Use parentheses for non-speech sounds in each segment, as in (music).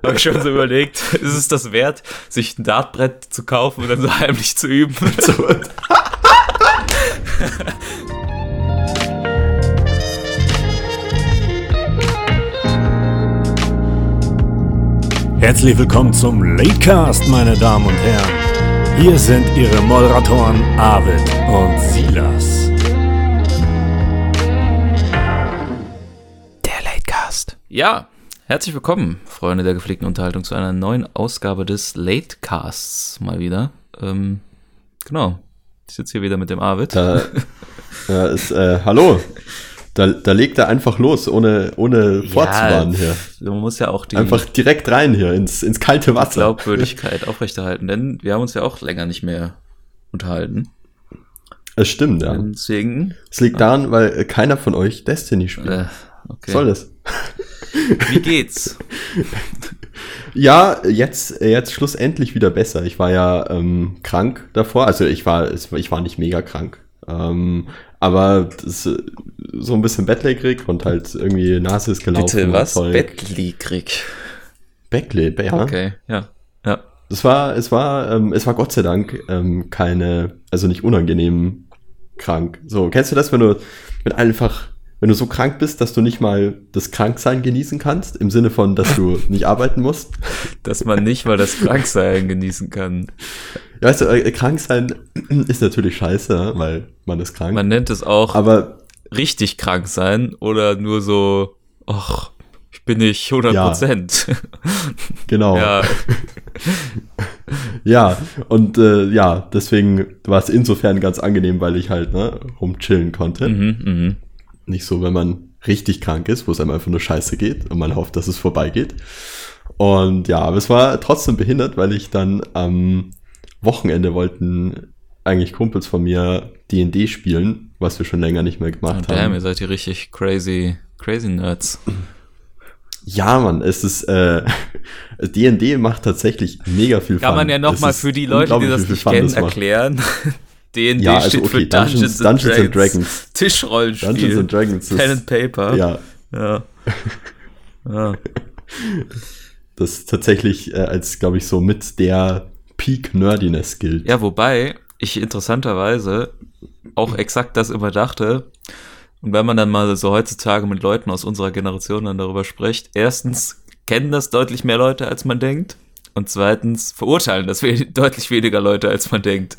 (laughs) habe ich schon so überlegt, ist es das wert, sich ein Dartbrett zu kaufen und dann so heimlich zu üben? So. (laughs) Herzlich willkommen zum Latecast, meine Damen und Herren. Hier sind Ihre Moderatoren Arvid und Silas. Der Latecast. Ja, herzlich willkommen, Freunde der gepflegten Unterhaltung, zu einer neuen Ausgabe des Latecasts mal wieder. Ähm, genau. Ich sitze hier wieder mit dem Arvid. Da, da ist, äh, hallo. Da, da legt er einfach los, ohne, ohne vorzuwarnen hier. Man muss ja auch die Einfach direkt rein hier, ins, ins kalte Wasser. Glaubwürdigkeit aufrechterhalten, denn wir haben uns ja auch länger nicht mehr unterhalten. Es stimmt, ja. Deswegen. Es liegt daran, weil keiner von euch Destiny spielt. Äh, okay. Soll das? Wie geht's? Ja, jetzt, jetzt schlussendlich wieder besser. Ich war ja ähm, krank davor. Also ich war, ich war nicht mega krank. Ähm, aber so ein bisschen bettlägerig und halt irgendwie Nase ist gelaufen. Bitte was? Bettlägerig. Backlib, ja. Okay, ja. Ja. Es war, es war, ähm, es war Gott sei Dank ähm, keine, also nicht unangenehm krank. So, kennst du das, wenn du mit einfach, wenn du so krank bist, dass du nicht mal das Kranksein genießen kannst, im Sinne von, dass du (laughs) nicht arbeiten musst? Dass man nicht mal das Kranksein genießen kann. Ja, weißt du, äh, krank sein (clears throat) ist natürlich scheiße, weil man ist krank. Man nennt es auch aber richtig krank sein oder nur so, ach, ich bin nicht 100 Prozent. (laughs) genau. Ja. (laughs) Ja, und äh, ja, deswegen war es insofern ganz angenehm, weil ich halt ne, rumchillen konnte. mhm, mhm. Nicht so, wenn man richtig krank ist, wo es einem einfach nur scheiße geht und man hofft, dass es vorbeigeht. Und ja, aber es war trotzdem behindert, weil ich dann am Wochenende wollten eigentlich Kumpels von mir D&D spielen, was wir schon länger nicht mehr gemacht Oh, damn, haben. ihr seid hier richtig crazy, crazy Nerds. Ja, Mann, es ist äh, (laughs) D&D macht tatsächlich mega viel Kann Fun. man ja nochmal für die Leute, die das nicht kennen, erklären. D&D Ja, also steht für okay, Dungeons, Dungeons- Dungeons and Dragons. Tischrollenspiel. Dungeons and Dragons Pen and Paper. Ja, Ja. (laughs) ja. das tatsächlich äh, als, glaube ich, so mit der Peak Nerdiness gilt. Ja, wobei ich interessanterweise auch exakt das immer dachte. Und wenn man dann mal so heutzutage mit Leuten aus unserer Generation dann darüber spricht, erstens kennen das deutlich mehr Leute, als man denkt. Und zweitens verurteilen das we (laughs) deutlich weniger Leute, als man denkt.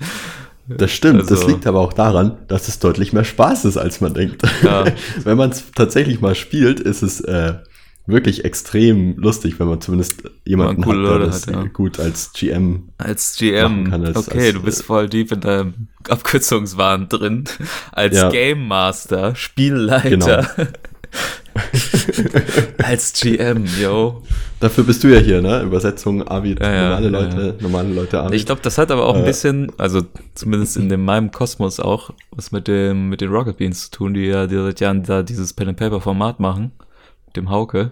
Das stimmt, das Also- liegt aber auch daran, dass es deutlich mehr Spaß ist, als man denkt. Ja. (laughs) wenn man es tatsächlich mal spielt, ist es äh, wirklich extrem lustig, wenn man zumindest jemanden man hat, der das hat, ja. gut als GM. Als GM. Kann als- okay, als, du bist äh, voll deep in deinem Abkürzungswahn drin. Als Ja. Game Master, Spielleiter. (laughs) (laughs) als GM, yo. Dafür bist du ja hier, ne? Übersetzung Avid, Ja, ja, normale ja, Leute, normale Leute Avid. Ich glaube, das hat aber auch ein Äh. bisschen, also zumindest in dem, meinem Kosmos auch, was mit dem mit den Rocket Beans zu tun, die ja die seit Jahren da dieses Pen and Paper Format machen, mit dem Hauke.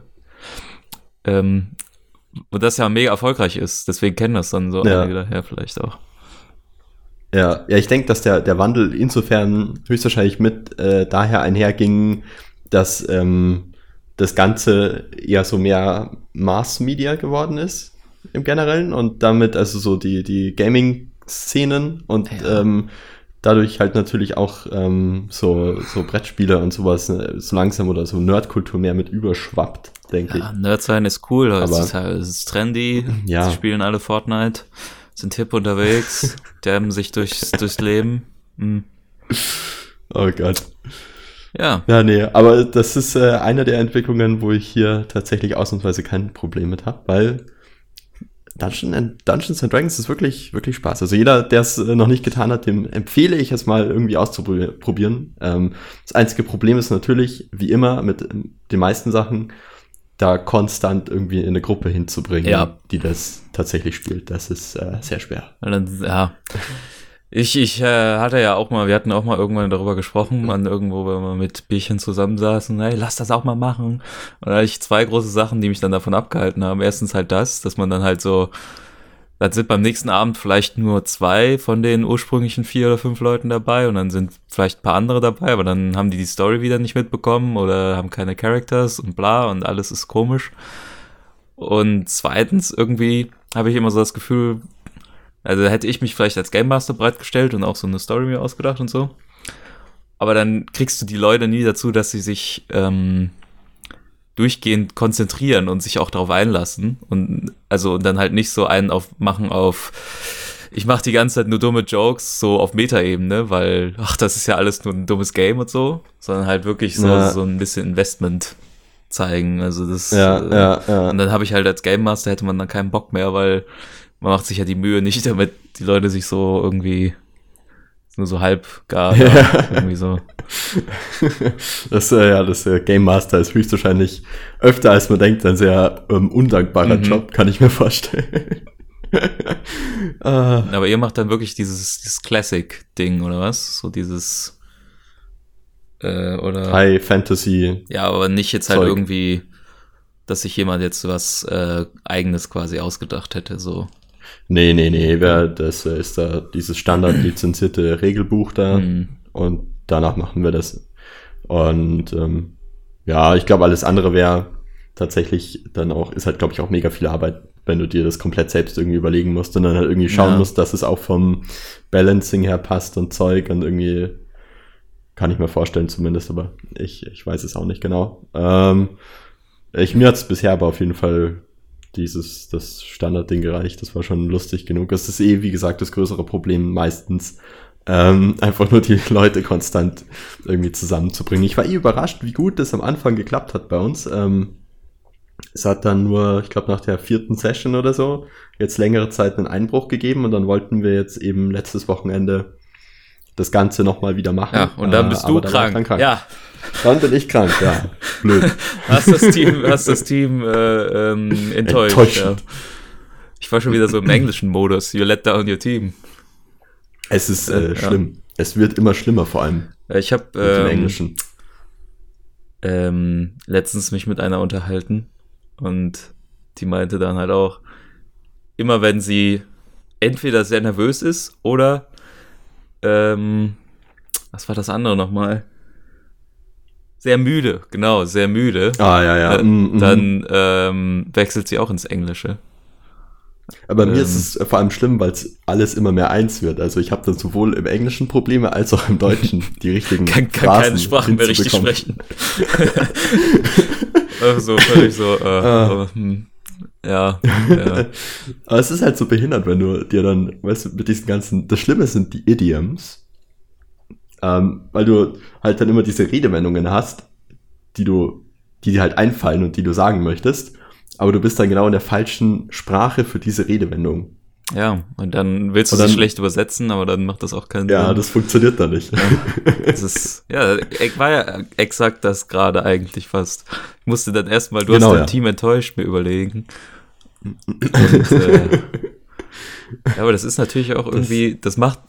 Ähm, und das ja mega erfolgreich ist, deswegen kennen das dann so Ja. einige daher vielleicht auch. Ja, ja, ich denke, dass der, der Wandel insofern höchstwahrscheinlich mit äh, daher einherging, dass ähm, das Ganze eher so mehr Mass-Media geworden ist im Generellen und damit also so die, die Gaming-Szenen und Ja. ähm, dadurch halt natürlich auch ähm, so, so Brettspiele und sowas äh, so langsam oder so Nerdkultur mehr mit überschwappt, denke Ja, Nerd sein ist cool, Aber- es ist, halt, ist trendy, (laughs) Ja. sie spielen alle Fortnite, sind hip unterwegs, (laughs) dabben sich durchs, durchs Leben. Hm. ich. Oh Gott. Ja, Ja, nee, aber das ist äh, eine der Entwicklungen, wo ich hier tatsächlich ausnahmsweise kein Problem mit habe, weil Dungeon and, Dungeons and Dragons ist wirklich, wirklich Spaß. Also jeder, der es äh, noch nicht getan hat, dem empfehle ich es mal irgendwie auszuprobieren. Ähm, das einzige Problem ist natürlich, wie immer, mit ähm, den meisten Sachen, da konstant irgendwie in eine Gruppe hinzubringen, Ja. die das tatsächlich spielt. Das ist äh, sehr schwer. Ja. Ich, ich äh, hatte ja auch mal, wir hatten auch mal irgendwann darüber gesprochen, man irgendwo, wenn wir mit Bierchen zusammensaßen, hey, lass das auch mal machen. Und da hatte ich zwei große Sachen, die mich dann davon abgehalten haben. Erstens halt das, dass man dann halt so, dann sind beim nächsten Abend vielleicht nur zwei von den ursprünglichen vier oder fünf Leuten dabei und dann sind vielleicht ein paar andere dabei, aber dann haben die die Story wieder nicht mitbekommen oder haben keine Characters und bla und alles ist komisch. Und zweitens, irgendwie habe ich immer so das Gefühl, also hätte ich mich vielleicht als Game Master bereitgestellt und auch so eine Story mir ausgedacht und so. Aber dann kriegst du die Leute nie dazu, dass sie sich ähm, durchgehend konzentrieren und sich auch darauf einlassen. Und also und dann halt nicht so einen auf machen auf ich mache die ganze Zeit nur dumme Jokes, so auf Metaebene, weil, ach, das ist ja alles nur ein dummes Game und so, sondern halt wirklich so, Ja. so ein bisschen Investment zeigen. Also das Ja, äh, ja, ja. und dann habe ich halt als Game Master hätte man dann keinen Bock mehr, weil man macht sich ja die Mühe nicht, (laughs) damit die Leute sich so irgendwie nur so halb gar Ja. irgendwie so. (laughs) Das, äh, ja, das äh, Game Master ist höchstwahrscheinlich öfter als man denkt ein sehr ähm, undankbarer Mhm. Job, kann ich mir vorstellen. (laughs) ah, Aber ihr macht dann wirklich dieses, dieses Classic-Ding, oder was? So dieses äh, oder High Fantasy. ja, aber nicht jetzt halt Zeug. irgendwie, dass sich jemand jetzt was äh, eigenes quasi ausgedacht hätte, so. Nee, nee, nee, das ist da dieses standardlizenzierte Regelbuch da Mhm. und danach machen wir das. Und ähm, ja, ich glaube, alles andere wäre tatsächlich dann auch, ist halt, glaube ich, auch mega viel Arbeit, wenn du dir das komplett selbst irgendwie überlegen musst und dann halt irgendwie schauen Ja. musst, dass es auch vom Balancing her passt und Zeug und irgendwie kann ich mir vorstellen zumindest, aber ich, ich weiß es auch nicht genau. Ähm, ich, mir hat es bisher aber auf jeden Fall dieses, das Standardding gereicht. Das war schon lustig genug. Es ist eh, wie gesagt, das größere Problem meistens. Ähm, (laughs) einfach nur die Leute konstant irgendwie zusammenzubringen. Ich war eh überrascht, wie gut das am Anfang geklappt hat bei uns. Ähm, es hat dann nur, ich glaube, nach der vierten Session oder so, jetzt längere Zeit einen Einbruch gegeben und dann wollten wir jetzt eben letztes Wochenende das Ganze nochmal wieder machen. Ja, und dann Äh, bist aber du da war ich krank. dann Ja, Dann bin ich krank, ja. Blöd. (laughs) hast das Team, hast das Team äh, ähm, enttäuscht. Enttäuschend. Ja. Ich war schon wieder so im englischen Modus. You let down your team. Es ist Äh, äh, ja. schlimm. Es wird immer schlimmer, vor allem Äh, Ich habe ähm, Englischen. ähm, letztens mich mit einer unterhalten und die meinte dann halt auch, immer wenn sie entweder sehr nervös ist oder ähm, was war das andere nochmal? Sehr müde, genau, sehr müde. Ah, ja, ja. Äh, mm, mm. dann ähm, wechselt sie auch ins Englische. Aber mir ähm, ist es vor allem schlimm, weil es alles immer mehr eins wird. Also ich habe dann sowohl im Englischen Probleme als auch im Deutschen die richtigen Kann, kann Phrasen keine Sprachen mehr richtig sprechen. (laughs) also völlig so, äh, Ah. hm, ja, ja. (laughs) Aber es ist halt so behindert, wenn du dir dann, weißt du, mit diesen ganzen, das Schlimme sind die Idioms, ähm, weil du halt dann immer diese Redewendungen hast, die du, die dir halt einfallen und die du sagen möchtest, aber du bist dann genau in der falschen Sprache für diese Redewendung. Ja, und dann willst du dann- schlecht übersetzen, aber dann macht das auch keinen Ja, Sinn. das funktioniert dann nicht. Das ist, ja, war ja exakt das gerade eigentlich fast. Ich musste dann erstmal, du Genau, hast dein ja. Team enttäuscht, mir überlegen. Und, äh, (laughs) ja, aber das ist natürlich auch irgendwie, das macht,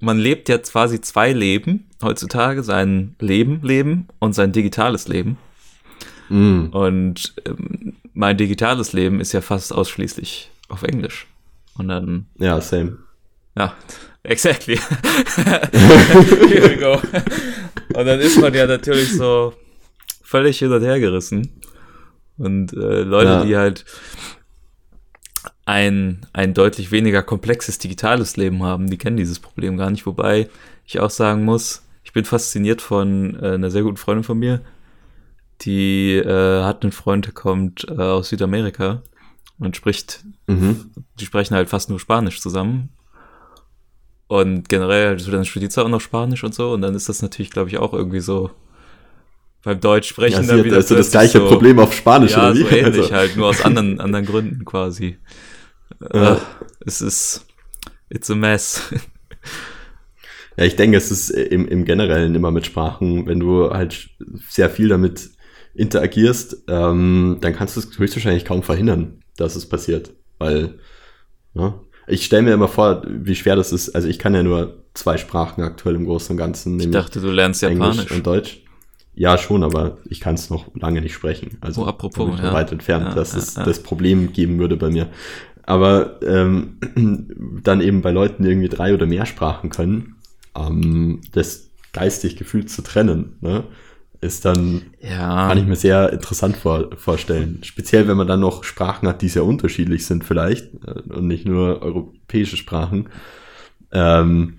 man lebt ja quasi zwei Leben heutzutage, sein Leben leben und sein digitales Leben. Mm. Und ähm, mein digitales Leben ist ja fast ausschließlich auf Englisch. Und dann Ja, same. ja, exactly. (laughs) Here we go. Und dann ist man ja natürlich so völlig hin und her gerissen. Und äh, Leute, Ja. die halt ein, ein deutlich weniger komplexes digitales Leben haben, die kennen dieses Problem gar nicht. Wobei ich auch sagen muss, ich bin fasziniert von äh, einer sehr guten Freundin von mir. Die äh, hat einen Freund, der kommt äh, aus Südamerika und spricht Mhm. die sprechen halt fast nur Spanisch zusammen. Und generell, also dann studiert sie auch noch Spanisch und so. Und dann ist das natürlich, glaube ich, auch irgendwie so beim Deutsch sprechen Ja, sie dann hat wieder also das gleiche so, Problem auf Spanisch, Ja, oder wie? so (laughs) ähnlich Also, halt, nur aus anderen, anderen Gründen quasi. (laughs) Ja. Äh, es ist, it's a mess. Ja, ich denke, es ist im, im Generellen immer mit Sprachen, wenn du halt sehr viel damit interagierst, ähm, dann kannst du es höchstwahrscheinlich kaum verhindern, dass es passiert. Weil, ja, ich stelle mir immer vor, wie schwer das ist. Also ich kann ja nur zwei Sprachen aktuell im Großen und Ganzen, Ich dachte, du lernst Englisch Japanisch. und Deutsch. Ja, schon, aber ich kann es noch lange nicht sprechen. Also Oh, apropos, ja. weit entfernt, Ja, dass ja, es das Problem geben würde bei mir. Aber ähm, (clears throat) dann eben bei Leuten, die irgendwie drei oder mehr Sprachen können, ähm, das geistig gefühlt zu trennen. Ne? Ist dann, Ja. kann ich mir sehr interessant vor, vorstellen. Speziell, wenn man dann noch Sprachen hat, die sehr unterschiedlich sind vielleicht äh, und nicht nur europäische Sprachen. Ähm,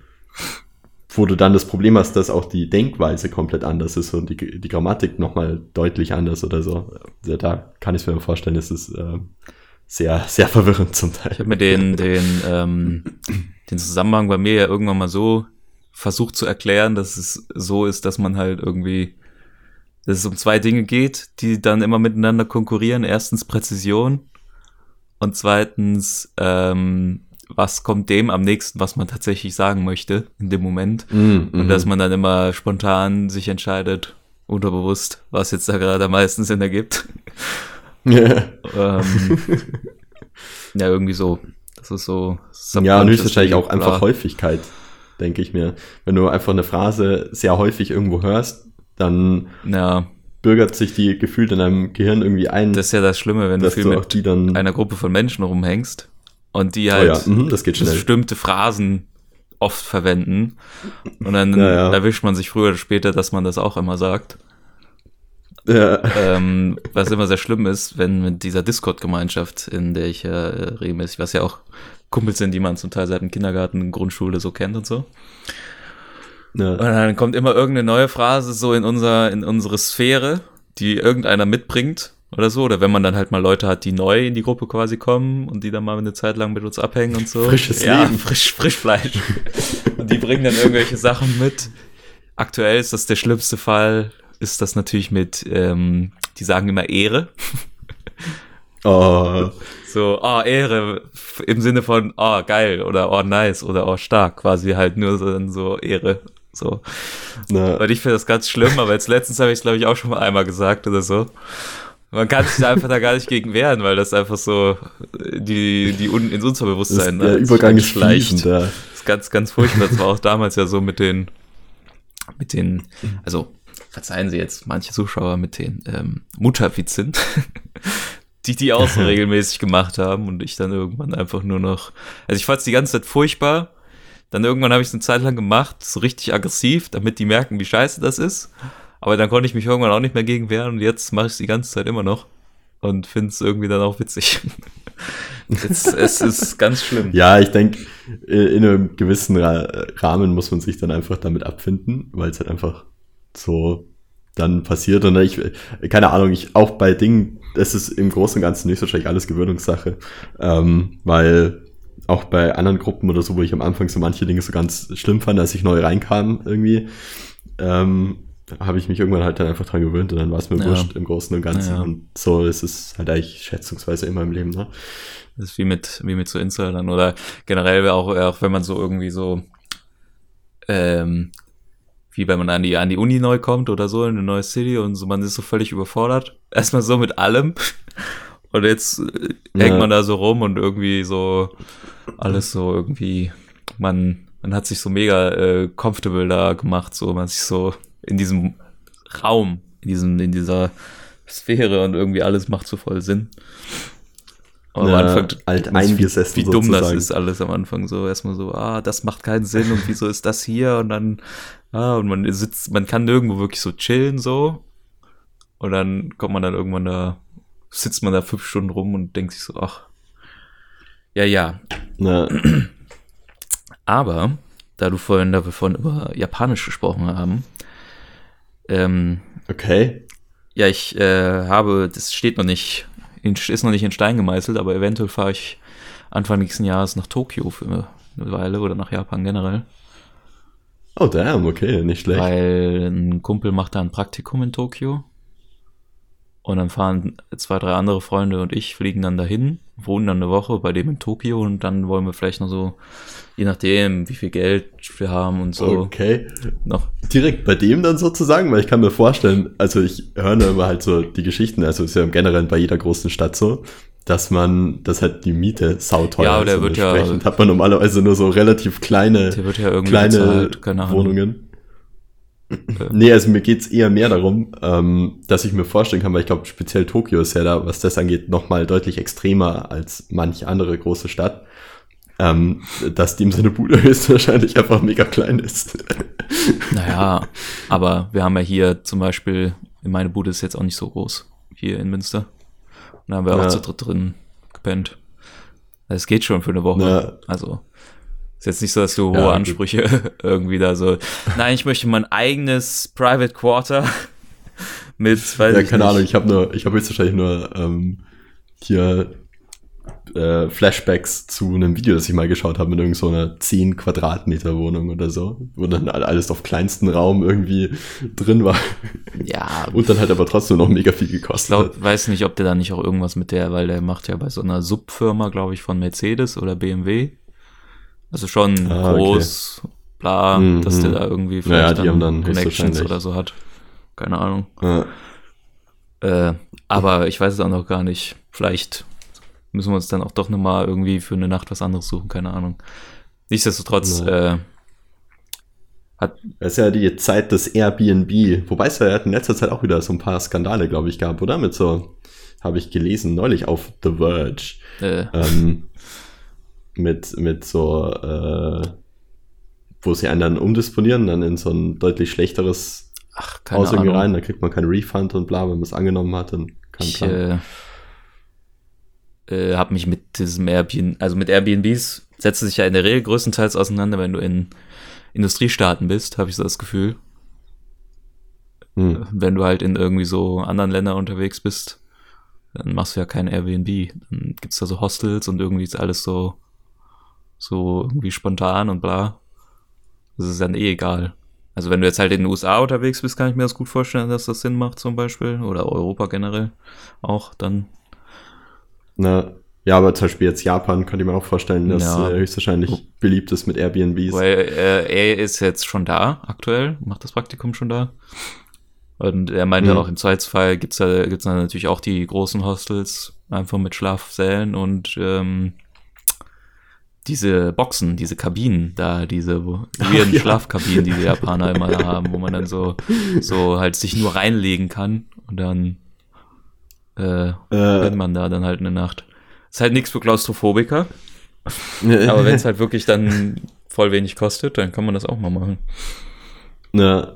wo du dann das Problem hast, dass auch die Denkweise komplett anders ist und die, die Grammatik nochmal deutlich anders oder so. Ja, da kann ich mir vorstellen, es ist äh, sehr, sehr verwirrend zum Ich Teil. habe mir den, den, ähm, den Zusammenhang bei mir ja irgendwann mal so versucht zu erklären, dass es so ist, dass man halt irgendwie, dass es um zwei Dinge geht, die dann immer miteinander konkurrieren. Erstens Präzision und zweitens, ähm, was kommt dem am nächsten, was man tatsächlich sagen möchte in dem Moment. Mm, Und mhm. dass man dann immer spontan sich entscheidet, unterbewusst, was jetzt da gerade am meisten Sinn ergibt. (laughs) ähm, ja, irgendwie so. Das ist so. Ja, und höchstwahrscheinlich auch einfach. Häufigkeit, denke ich mir. Wenn du einfach eine Phrase sehr häufig irgendwo hörst, dann Ja, bürgert sich die gefühlt in deinem Gehirn irgendwie ein, das ist ja das Schlimme, wenn du viel du auch mit die dann. einer Gruppe von Menschen rumhängst und die oh halt ja, mhm, das bestimmte Phrasen oft verwenden. Und dann Ja, ja. erwischt man sich früher oder später, dass man das auch immer sagt. Ja. ähm, was immer sehr schlimm ist, wenn mit dieser Discord-Gemeinschaft, in der ich äh, regelmäßig, was ja auch Kumpels sind, die man zum Teil seit dem Kindergarten, Grundschule so kennt und so. Und Ja. dann kommt immer irgendeine neue Phrase so in unser, in unsere Sphäre, die irgendeiner mitbringt oder so. Oder wenn man dann halt mal Leute hat, die neu in die Gruppe quasi kommen und die dann mal eine Zeit lang mit uns abhängen und so. Frisches ja, Leben. frisch, Frischfleisch. (laughs) und die bringen dann irgendwelche Sachen mit. Aktuell ist das der schlimmste Fall, ist das natürlich mit, ähm, die sagen immer Ehre. (laughs) Oh, So, oh, Ehre im Sinne von, oh, geil oder oh, nice oder oh, stark, quasi halt nur so, so Ehre. So. na, Weil ich finde das ganz schlimm, aber jetzt letztens habe ich es, glaube ich, auch schon mal einmal gesagt oder so. Man kann sich da einfach da gar nicht gegen wehren, weil das einfach so äh, die, die un, ins das, Unterbewusstsein der ne, Übergang ist schleicht. fließend. Ja. Das ist ganz, ganz furchtbar. Das war auch damals ja so mit den, mit den, also verzeihen Sie jetzt manche Zuschauer mit den ähm, Mutterwitzen, (laughs) die die auch so (laughs) regelmäßig gemacht haben und ich dann irgendwann einfach nur noch, also ich fand es die ganze Zeit furchtbar. Dann irgendwann habe ich es eine Zeit lang gemacht, so richtig aggressiv, damit die merken, wie scheiße das ist. Aber dann konnte ich mich irgendwann auch nicht mehr gegen wehren und jetzt mache ich es die ganze Zeit immer noch und finde es irgendwie dann auch witzig. (laughs) Jetzt, es ist ganz schlimm. Ja, ich denke, in einem gewissen Ra Rahmen muss man sich dann einfach damit abfinden, weil es halt einfach so dann passiert. Und ich, keine Ahnung, ich auch bei Dingen, es ist im Großen und Ganzen nicht wahrscheinlich alles Gewöhnungssache, ähm, weil auch bei anderen Gruppen oder so, wo ich am Anfang so manche Dinge so ganz schlimm fand, als ich neu reinkam irgendwie, ähm, habe ich mich irgendwann halt dann einfach dran gewöhnt und dann war es mir Ja. wurscht im Großen und Ganzen. Ja. Und so ist es halt eigentlich schätzungsweise immer im Leben, ne? Das ist wie mit, wie mit so Insidern oder generell auch, auch wenn man so irgendwie so, ähm, wie wenn man an die, an die Uni neu kommt oder so, in eine neue City und so, man ist so völlig überfordert. Erstmal so mit allem. Und jetzt äh, hängt Ja. man da so rum und irgendwie so, alles so irgendwie, man, man hat sich so mega äh, comfortable da gemacht, so, man sich so in diesem Raum, in diesem, in dieser Sphäre und irgendwie alles macht so voll Sinn. Und Ja, am Anfang, alt eingesessen wie, wie dumm das sozusagen. ist alles am Anfang so. Erstmal so, ah, das macht keinen Sinn und wieso ist das hier? Und dann, ah, und man sitzt, man kann nirgendwo wirklich so chillen so. Und dann kommt man dann irgendwann da, sitzt man da fünf Stunden rum und denkt sich so, ach, ja, ja. Na, Aber, da du vorhin davon über Japanisch gesprochen haben, ähm, okay. ja, ich äh, habe, das steht noch nicht, in, ist noch nicht in Stein gemeißelt, aber eventuell fahre ich Anfang nächsten Jahres nach Tokio für eine Weile oder nach Japan generell, Oh, damn, okay, nicht schlecht. weil ein Kumpel macht da ein Praktikum in Tokio und dann fahren zwei, drei andere Freunde und ich fliegen dann dahin, wohnen dann eine Woche bei dem in Tokio und dann wollen wir vielleicht noch so, je nachdem, wie viel Geld wir haben und so, Okay. noch Direkt bei dem dann sozusagen, weil ich kann mir vorstellen, also ich höre da immer halt so die Geschichten, also ist ja im Generellen bei jeder großen Stadt so, dass man, dass halt die Miete sauteuer Ja, ist. der und wird ja- entsprechend hat man normalerweise nur so relativ kleine, der wird ja irgendwie kleine bezahlt. Wohnungen. Nee, also mir geht's eher mehr darum, ähm, dass ich mir vorstellen kann, weil ich glaube, speziell Tokio ist ja da, was das angeht, nochmal deutlich extremer als manch andere große Stadt. ähm, dass dem seine Bude höchstwahrscheinlich einfach mega klein ist. Naja, (laughs) aber wir haben ja hier zum Beispiel, meine Bude ist jetzt auch nicht so groß, hier in Münster. Und da haben wir Ja. auch zu dritt drin gepennt. Es geht schon für eine Woche. Ja. Also, ist jetzt nicht so, dass du hohe Ja. Ansprüche (laughs) irgendwie da so. Nein, ich möchte mein eigenes Private Quarter (laughs) mit, weiß ja, ich keine nicht. Ahnung, ich habe nur, ich habe höchstwahrscheinlich nur ähm, hier äh, Flashbacks zu einem Video, das ich mal geschaut habe, mit irgend so einer 10 Quadratmeter Wohnung oder so, wo dann alles auf kleinsten Raum irgendwie drin war Ja, und dann halt aber trotzdem noch mega viel Ich gekostet. glaub, weiß nicht, ob der da nicht auch irgendwas mit der, weil der macht ja bei so einer Subfirma, glaube ich, von Mercedes oder BMW. Also schon Ah, okay. groß, bla, Mhm. dass der da irgendwie Naja, vielleicht die haben dann Connections oder so hat. Keine Ahnung. Ja. Äh, aber ich weiß es auch noch gar nicht. Vielleicht müssen wir uns dann auch doch nochmal irgendwie für eine Nacht was anderes suchen, keine Ahnung. Nichtsdestotrotz, Ja. äh, hat, Das ist ja die Zeit des Airbnb, wobei es ja in letzter Zeit auch wieder so ein paar Skandale, glaube ich, gab, oder? Mit so, habe ich gelesen, neulich auf The Verge. äh, ähm, (laughs) mit, mit so, äh, wo sie einen dann umdisponieren, dann in so ein deutlich schlechteres ach, keine Haus irgendwie Ahnung. rein, da kriegt man keinen Refund und bla, wenn man es angenommen hat, dann kann Ich äh, äh, habe mich mit diesem Airbnb, also mit Airbnbs setzt sich ja in der Regel größtenteils auseinander, wenn du in Industriestaaten bist, habe ich so das Gefühl. Hm. Wenn du halt in irgendwie so anderen Ländern unterwegs bist, dann machst du ja kein Airbnb. Dann gibt's da so Hostels und irgendwie ist alles so, so irgendwie spontan und bla. Das ist dann eh egal. Also wenn du jetzt halt in den USA unterwegs bist, kann ich mir das gut vorstellen, dass das Sinn macht zum Beispiel. Oder Europa generell auch dann. Na, ja, aber zum Beispiel jetzt Japan könnte ich mir auch vorstellen, dass Ja. äh, höchstwahrscheinlich beliebt ist mit Airbnbs. Weil äh, er ist jetzt schon da, aktuell, macht das Praktikum schon da. Und er meinte Mhm. auch, im Zweifelsfall gibt's da, gibt's da natürlich auch die großen Hostels, einfach mit Schlafsälen und ähm, diese Boxen, diese Kabinen da, diese (laughs) weirden ja. Schlafkabinen, die die Japaner immer da haben, wo man dann so, (laughs) so halt sich nur reinlegen kann und dann äh, Äh, man da dann halt eine Nacht. Ist halt nichts für Klaustrophobiker, aber wenn es (laughs) halt wirklich dann voll wenig kostet, dann kann man das auch mal machen. ja,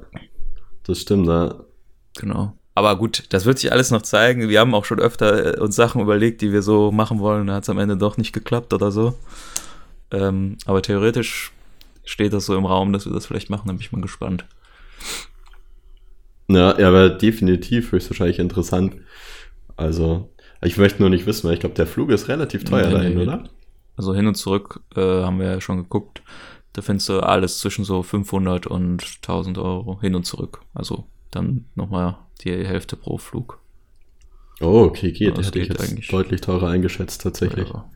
das stimmt, ja. Genau. Aber gut, das wird sich alles noch zeigen. Wir haben auch schon öfter äh, uns Sachen überlegt, die wir so machen wollen. Da hat es am Ende doch nicht geklappt oder so. Ähm, aber theoretisch steht das so im Raum, dass wir das vielleicht machen. Da bin ich mal gespannt. Ja, er wäre definitiv höchstwahrscheinlich interessant. Also, ich möchte nur nicht wissen, weil ich glaube, der Flug ist relativ teuer Nee, dahin, nee. oder? Also hin und zurück äh, haben wir ja schon geguckt. Da findest du alles zwischen so 500 und 1000 Euro hin und zurück. Also dann nochmal die Hälfte pro Flug. Oh, okay, geht. Das Hätte ich geht jetzt eigentlich. deutlich teurer eingeschätzt, tatsächlich. Ja.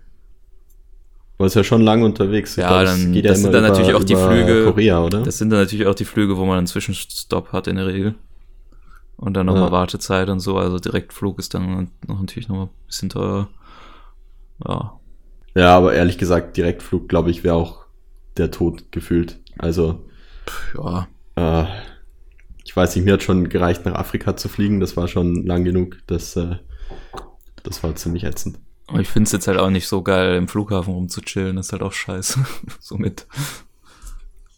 Man ist ja schon lange unterwegs. Ich Ja, glaub, dann- es das sind dann natürlich auch die über Flüge- Korea, oder? Das sind dann natürlich auch die Flüge, wo man einen Zwischenstopp hat in der Regel. Und dann nochmal Ja. Wartezeit und so. Also Direktflug ist dann noch natürlich nochmal ein bisschen teurer. Ja. ja, aber ehrlich gesagt, Direktflug, glaube ich, wäre auch der Tod gefühlt. Also, Ja. äh, ich weiß nicht, mir hat schon gereicht, nach Afrika zu fliegen. Das war schon lang genug. Das, äh, das war ziemlich ätzend. Aber ich finde es jetzt halt auch nicht so geil, im Flughafen rumzuchillen. Das ist halt auch scheiße. (laughs) Somit.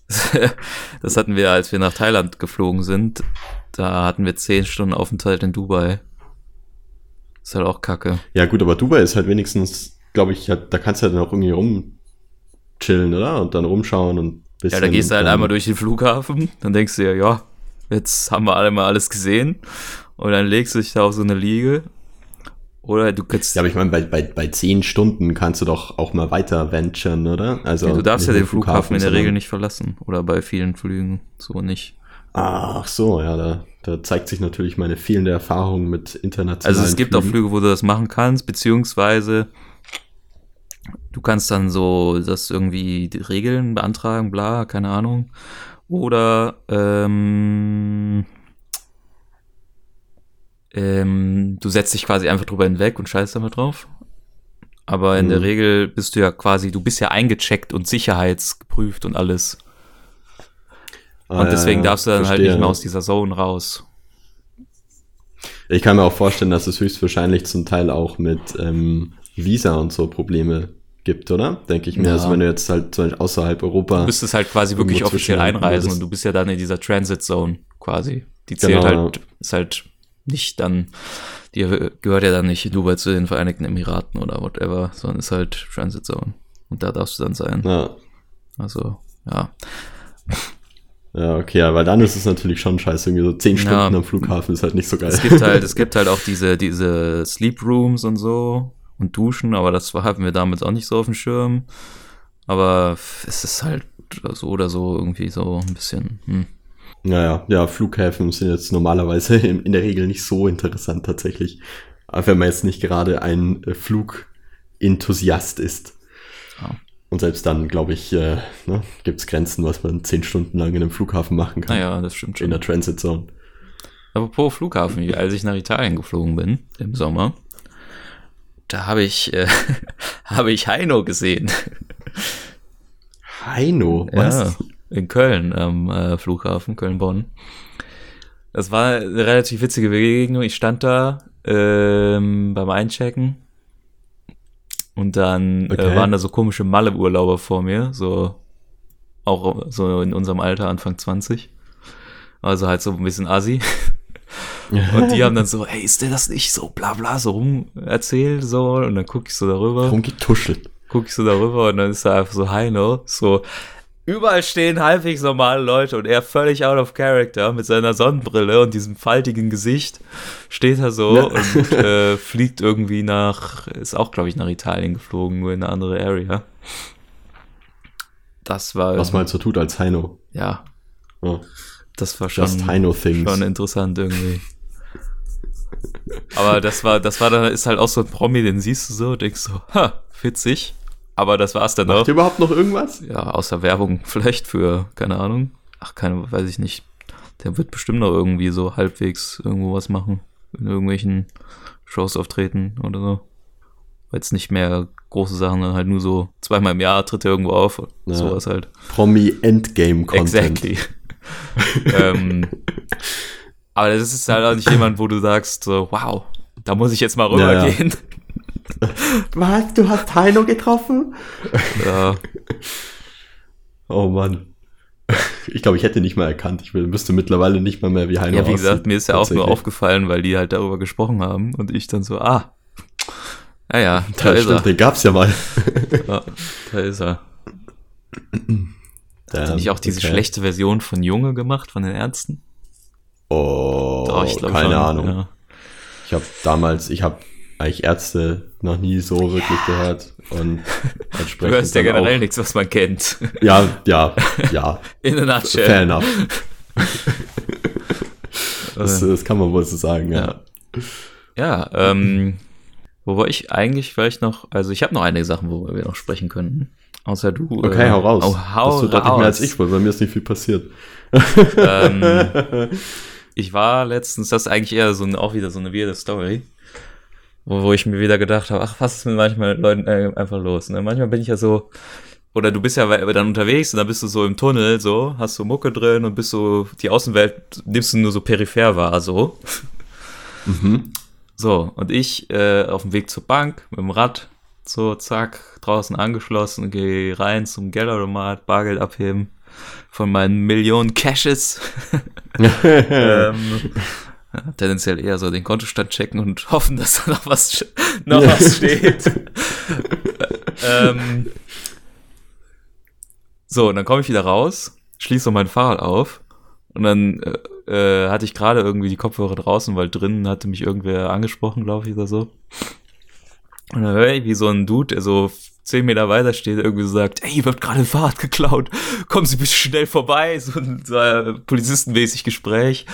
(laughs) das hatten wir, als wir nach Thailand geflogen sind. Da hatten wir zehn Stunden Aufenthalt in Dubai. Ist halt auch kacke. Ja, gut, aber Dubai ist halt wenigstens, glaube ich, da kannst du dann auch irgendwie rumchillen, oder? Und dann rumschauen und Ja, da gehst du halt einmal durch den Flughafen, dann denkst du ja, ja, jetzt haben wir alle mal alles gesehen. Und dann legst du dich da auf so eine Liege. Oder du kannst. Ja, aber ich meine, bei, bei, bei zehn Stunden kannst du doch auch mal weiter venturen, oder? Also Ja, du darfst ja den nur Flughafen in der Regel nicht verlassen. Oder bei vielen Flügen so nicht. Ach so, ja, da, da zeigt sich natürlich meine fehlende Erfahrung mit internationalen Also es gibt auch Flügen. Flüge, wo du das machen kannst, beziehungsweise du kannst dann so das irgendwie die Regeln beantragen, bla, keine Ahnung. Oder ähm, ähm, du setzt dich quasi einfach drüber hinweg und scheißt einfach drauf. Aber in Mhm. der Regel bist du ja quasi, du bist ja eingecheckt und sicherheitsgeprüft und alles. Ah, Und deswegen ja, ja, darfst du dann halt verstehe. nicht mehr aus dieser Zone raus. Ich kann mir auch vorstellen, dass es höchstwahrscheinlich zum Teil auch mit ähm, Visa und so Probleme gibt, oder? Denke ich mir. Ja. Also wenn du jetzt halt zum Beispiel außerhalb Europa. Du müsstest halt quasi wirklich offiziell einreisen und du bist ja dann in dieser Transit Zone quasi. Die zählt Genau. halt, ist halt nicht dann, die gehört ja dann nicht Dubai zu den Vereinigten Emiraten oder whatever, sondern ist halt Transit Zone. Und da darfst du dann sein. ja, Also, ja. (laughs) ja, okay, ja, weil dann ist es natürlich schon scheiße. Irgendwie so zehn Stunden Ja. am Flughafen ist halt nicht so geil. Es gibt halt, es (laughs) gibt halt auch diese, diese Sleep Rooms und so und Duschen, aber das hatten wir damals auch nicht so auf dem Schirm. Aber es ist halt so oder so irgendwie so ein bisschen, hm. Naja, ja, Flughäfen sind jetzt normalerweise in, (laughs) in der Regel nicht so interessant tatsächlich. Aber wenn man jetzt nicht gerade ein äh, Flugenthusiast ist. Ja. Und selbst dann, glaube ich, äh, ne, gibt es Grenzen, was man zehn Stunden lang in einem Flughafen machen kann. Naja, das stimmt In schon. der Transit Zone. Apropos Flughafen, als ich nach Italien geflogen bin im Sommer, da habe ich, äh, (laughs) habe ich Heino gesehen. Heino, was? Ja, in Köln am äh, Flughafen, Köln-Bonn. Das war eine relativ witzige Begegnung. Ich stand da ähm, beim Einchecken und dann Okay. äh, waren da so komische Malle-Urlauber vor mir, so auch so in unserem Alter, Anfang 20. Also halt so ein bisschen assi. (laughs) Und die haben dann so, hey, ist der das nicht so bla bla so rum erzählt so und dann gucke ich so darüber Rumgetuschelt. guck ich so darüber und dann ist da einfach so Heino, so überall stehen halbwegs normale Leute und er völlig out of character mit seiner Sonnenbrille und diesem faltigen Gesicht steht er so Ja. und äh, fliegt irgendwie nach, ist auch glaube ich nach Italien geflogen, nur in eine andere Area. Das war, Was man halt so tut als Heino. ja, Ja. das war schon, schon interessant irgendwie. Aber das war, das war dann, ist halt auch so ein Promi, den siehst du so, denkst so, ha, witzig. Aber das war's dann auch. Macht ihr überhaupt noch irgendwas? Ja, außer Werbung vielleicht für, keine Ahnung. Ach, keine, weiß ich nicht. Der wird bestimmt noch irgendwie so halbwegs irgendwo was machen. In irgendwelchen Shows auftreten oder so. Jetzt nicht mehr große Sachen, dann halt nur so zweimal im Jahr tritt er irgendwo auf. Ja. Sowas halt. Promi Endgame Content. Exactly. (laughs) ähm, aber das ist halt auch nicht jemand, wo du sagst, so, wow, da muss ich jetzt mal Ja, ja. (laughs) Was? Du hast Heino getroffen? Ja, Oh Mann. Ich glaube, ich hätte nicht mal erkannt. Ich wüsste mittlerweile nicht mal mehr, wie Heino ja, wie aussieht. gesagt, mir ist ja auch nur aufgefallen, weil die halt darüber gesprochen haben und ich dann so, ah, naja, da Ja, ist stimmt, er. den gab's ja mal. Ja, da ist er. Hat er nicht auch diese okay. schlechte Version von Junge gemacht, von den Ärzten? Oh, Doch, ich glaub keine schon, Ahnung. Ja. Ich habe damals, ich habe eigentlich Ärzte noch nie so wirklich gehört und (laughs) Du entsprechend hörst ja generell auch, nichts, was man kennt. Ja, (laughs) ja, ja. In a nutshell. Fair enough. (laughs) Das, das kann man wohl so sagen, ja. Ja, ähm, wo war ich eigentlich vielleicht noch, also ich habe noch einige Sachen, worüber wir noch sprechen könnten. Außer du. Okay, äh, hau raus. Oh, hau das wird deutlich raus. mehr als ich, weil bei mir ist nicht viel passiert. ähm, ich war letztens, das ist eigentlich eher so eine, auch wieder so eine weirde Story, wo, wo ich mir wieder gedacht habe, ach, was ist mit manchmal Leuten äh, einfach los? Ne? Manchmal bin ich ja so, oder du bist ja dann unterwegs und dann bist du so im Tunnel, so, hast so Mucke drin und bist so, die Außenwelt nimmst du nur so peripher wahr, so. Mhm. So, und ich äh, auf dem Weg zur Bank mit dem Rad, so zack, draußen angeschlossen, gehe rein zum Geldautomat, Bargeld abheben von meinen Millionen Cashes. (laughs) (laughs) ähm, (laughs) tendenziell eher so den Kontostand checken und hoffen, dass da noch was, (laughs) noch was (laughs) steht. ähm, so, und dann komme ich wieder raus, schließe mein Fahrrad auf und dann äh, äh, hatte ich gerade irgendwie die Kopfhörer draußen, weil drinnen hatte mich irgendwer angesprochen, glaube ich, oder so. Und dann höre ich, wie so ein Dude, der so zehn Meter weiter steht, irgendwie so sagt, ey, wird gerade ein Fahrrad geklaut, kommen Sie bitte schnell vorbei, so ein, so ein polizistenmäßig Gespräch.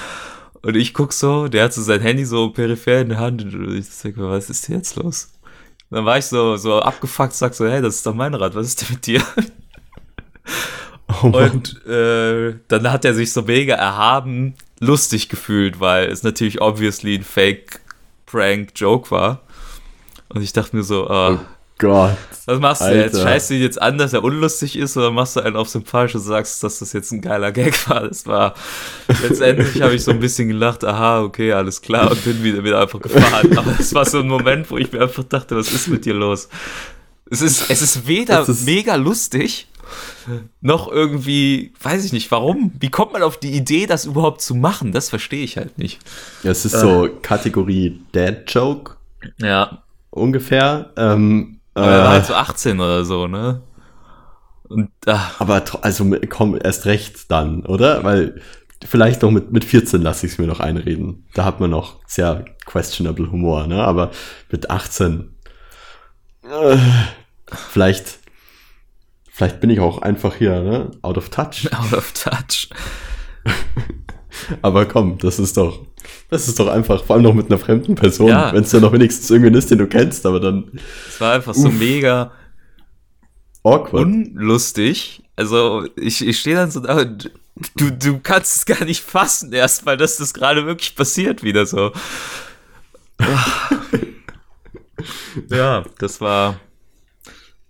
Und ich guck so, der hat so sein Handy so peripher in der Hand und ich denke mir, was ist denn jetzt los? Und dann war ich so, so abgefuckt, sag so, hey, das ist doch mein Rad, was ist denn mit dir? Oh. Und äh, dann hat er sich so mega erhaben lustig gefühlt, weil es natürlich obviously ein Fake-Prank-Joke war. Und ich dachte mir so, äh, Gott. was machst du jetzt? Alter. Scheißt du ihn jetzt an, dass er unlustig ist, oder machst du einen auf sympathisch und sagst, dass das jetzt ein geiler Gag war? Das war, letztendlich habe ich so ein bisschen gelacht, aha, okay, alles klar, und bin wieder, wieder einfach gefahren. Aber es war so ein Moment, wo ich mir einfach dachte, was ist mit dir los? Es ist, es ist weder ist- mega lustig, noch irgendwie, weiß ich nicht, warum? Wie kommt man auf die Idee, das überhaupt zu machen? Das verstehe ich halt nicht. Es ist so Kategorie Dad Joke Ja. ungefähr. Ähm, Aber er war äh, halt so 18 oder so, ne? Und ah, aber also komm, erst recht dann, oder? Weil vielleicht noch mit, mit 14 lasse ich es mir noch einreden. Da hat man noch sehr questionable Humor, ne? Aber mit 18. Äh, vielleicht, vielleicht bin ich auch einfach hier, ne? Out of touch. (laughs) out of touch. Aber komm, das ist doch, das ist doch einfach, vor allem noch mit einer fremden Person, Ja. wenn es ja noch wenigstens irgendwen ist, den du kennst, aber dann Es war einfach so Uff. mega awkward. unlustig. Also ich, ich stehe dann so da und du, du kannst es gar nicht fassen erstmal, dass das gerade wirklich passiert wieder so. (laughs) ja, das war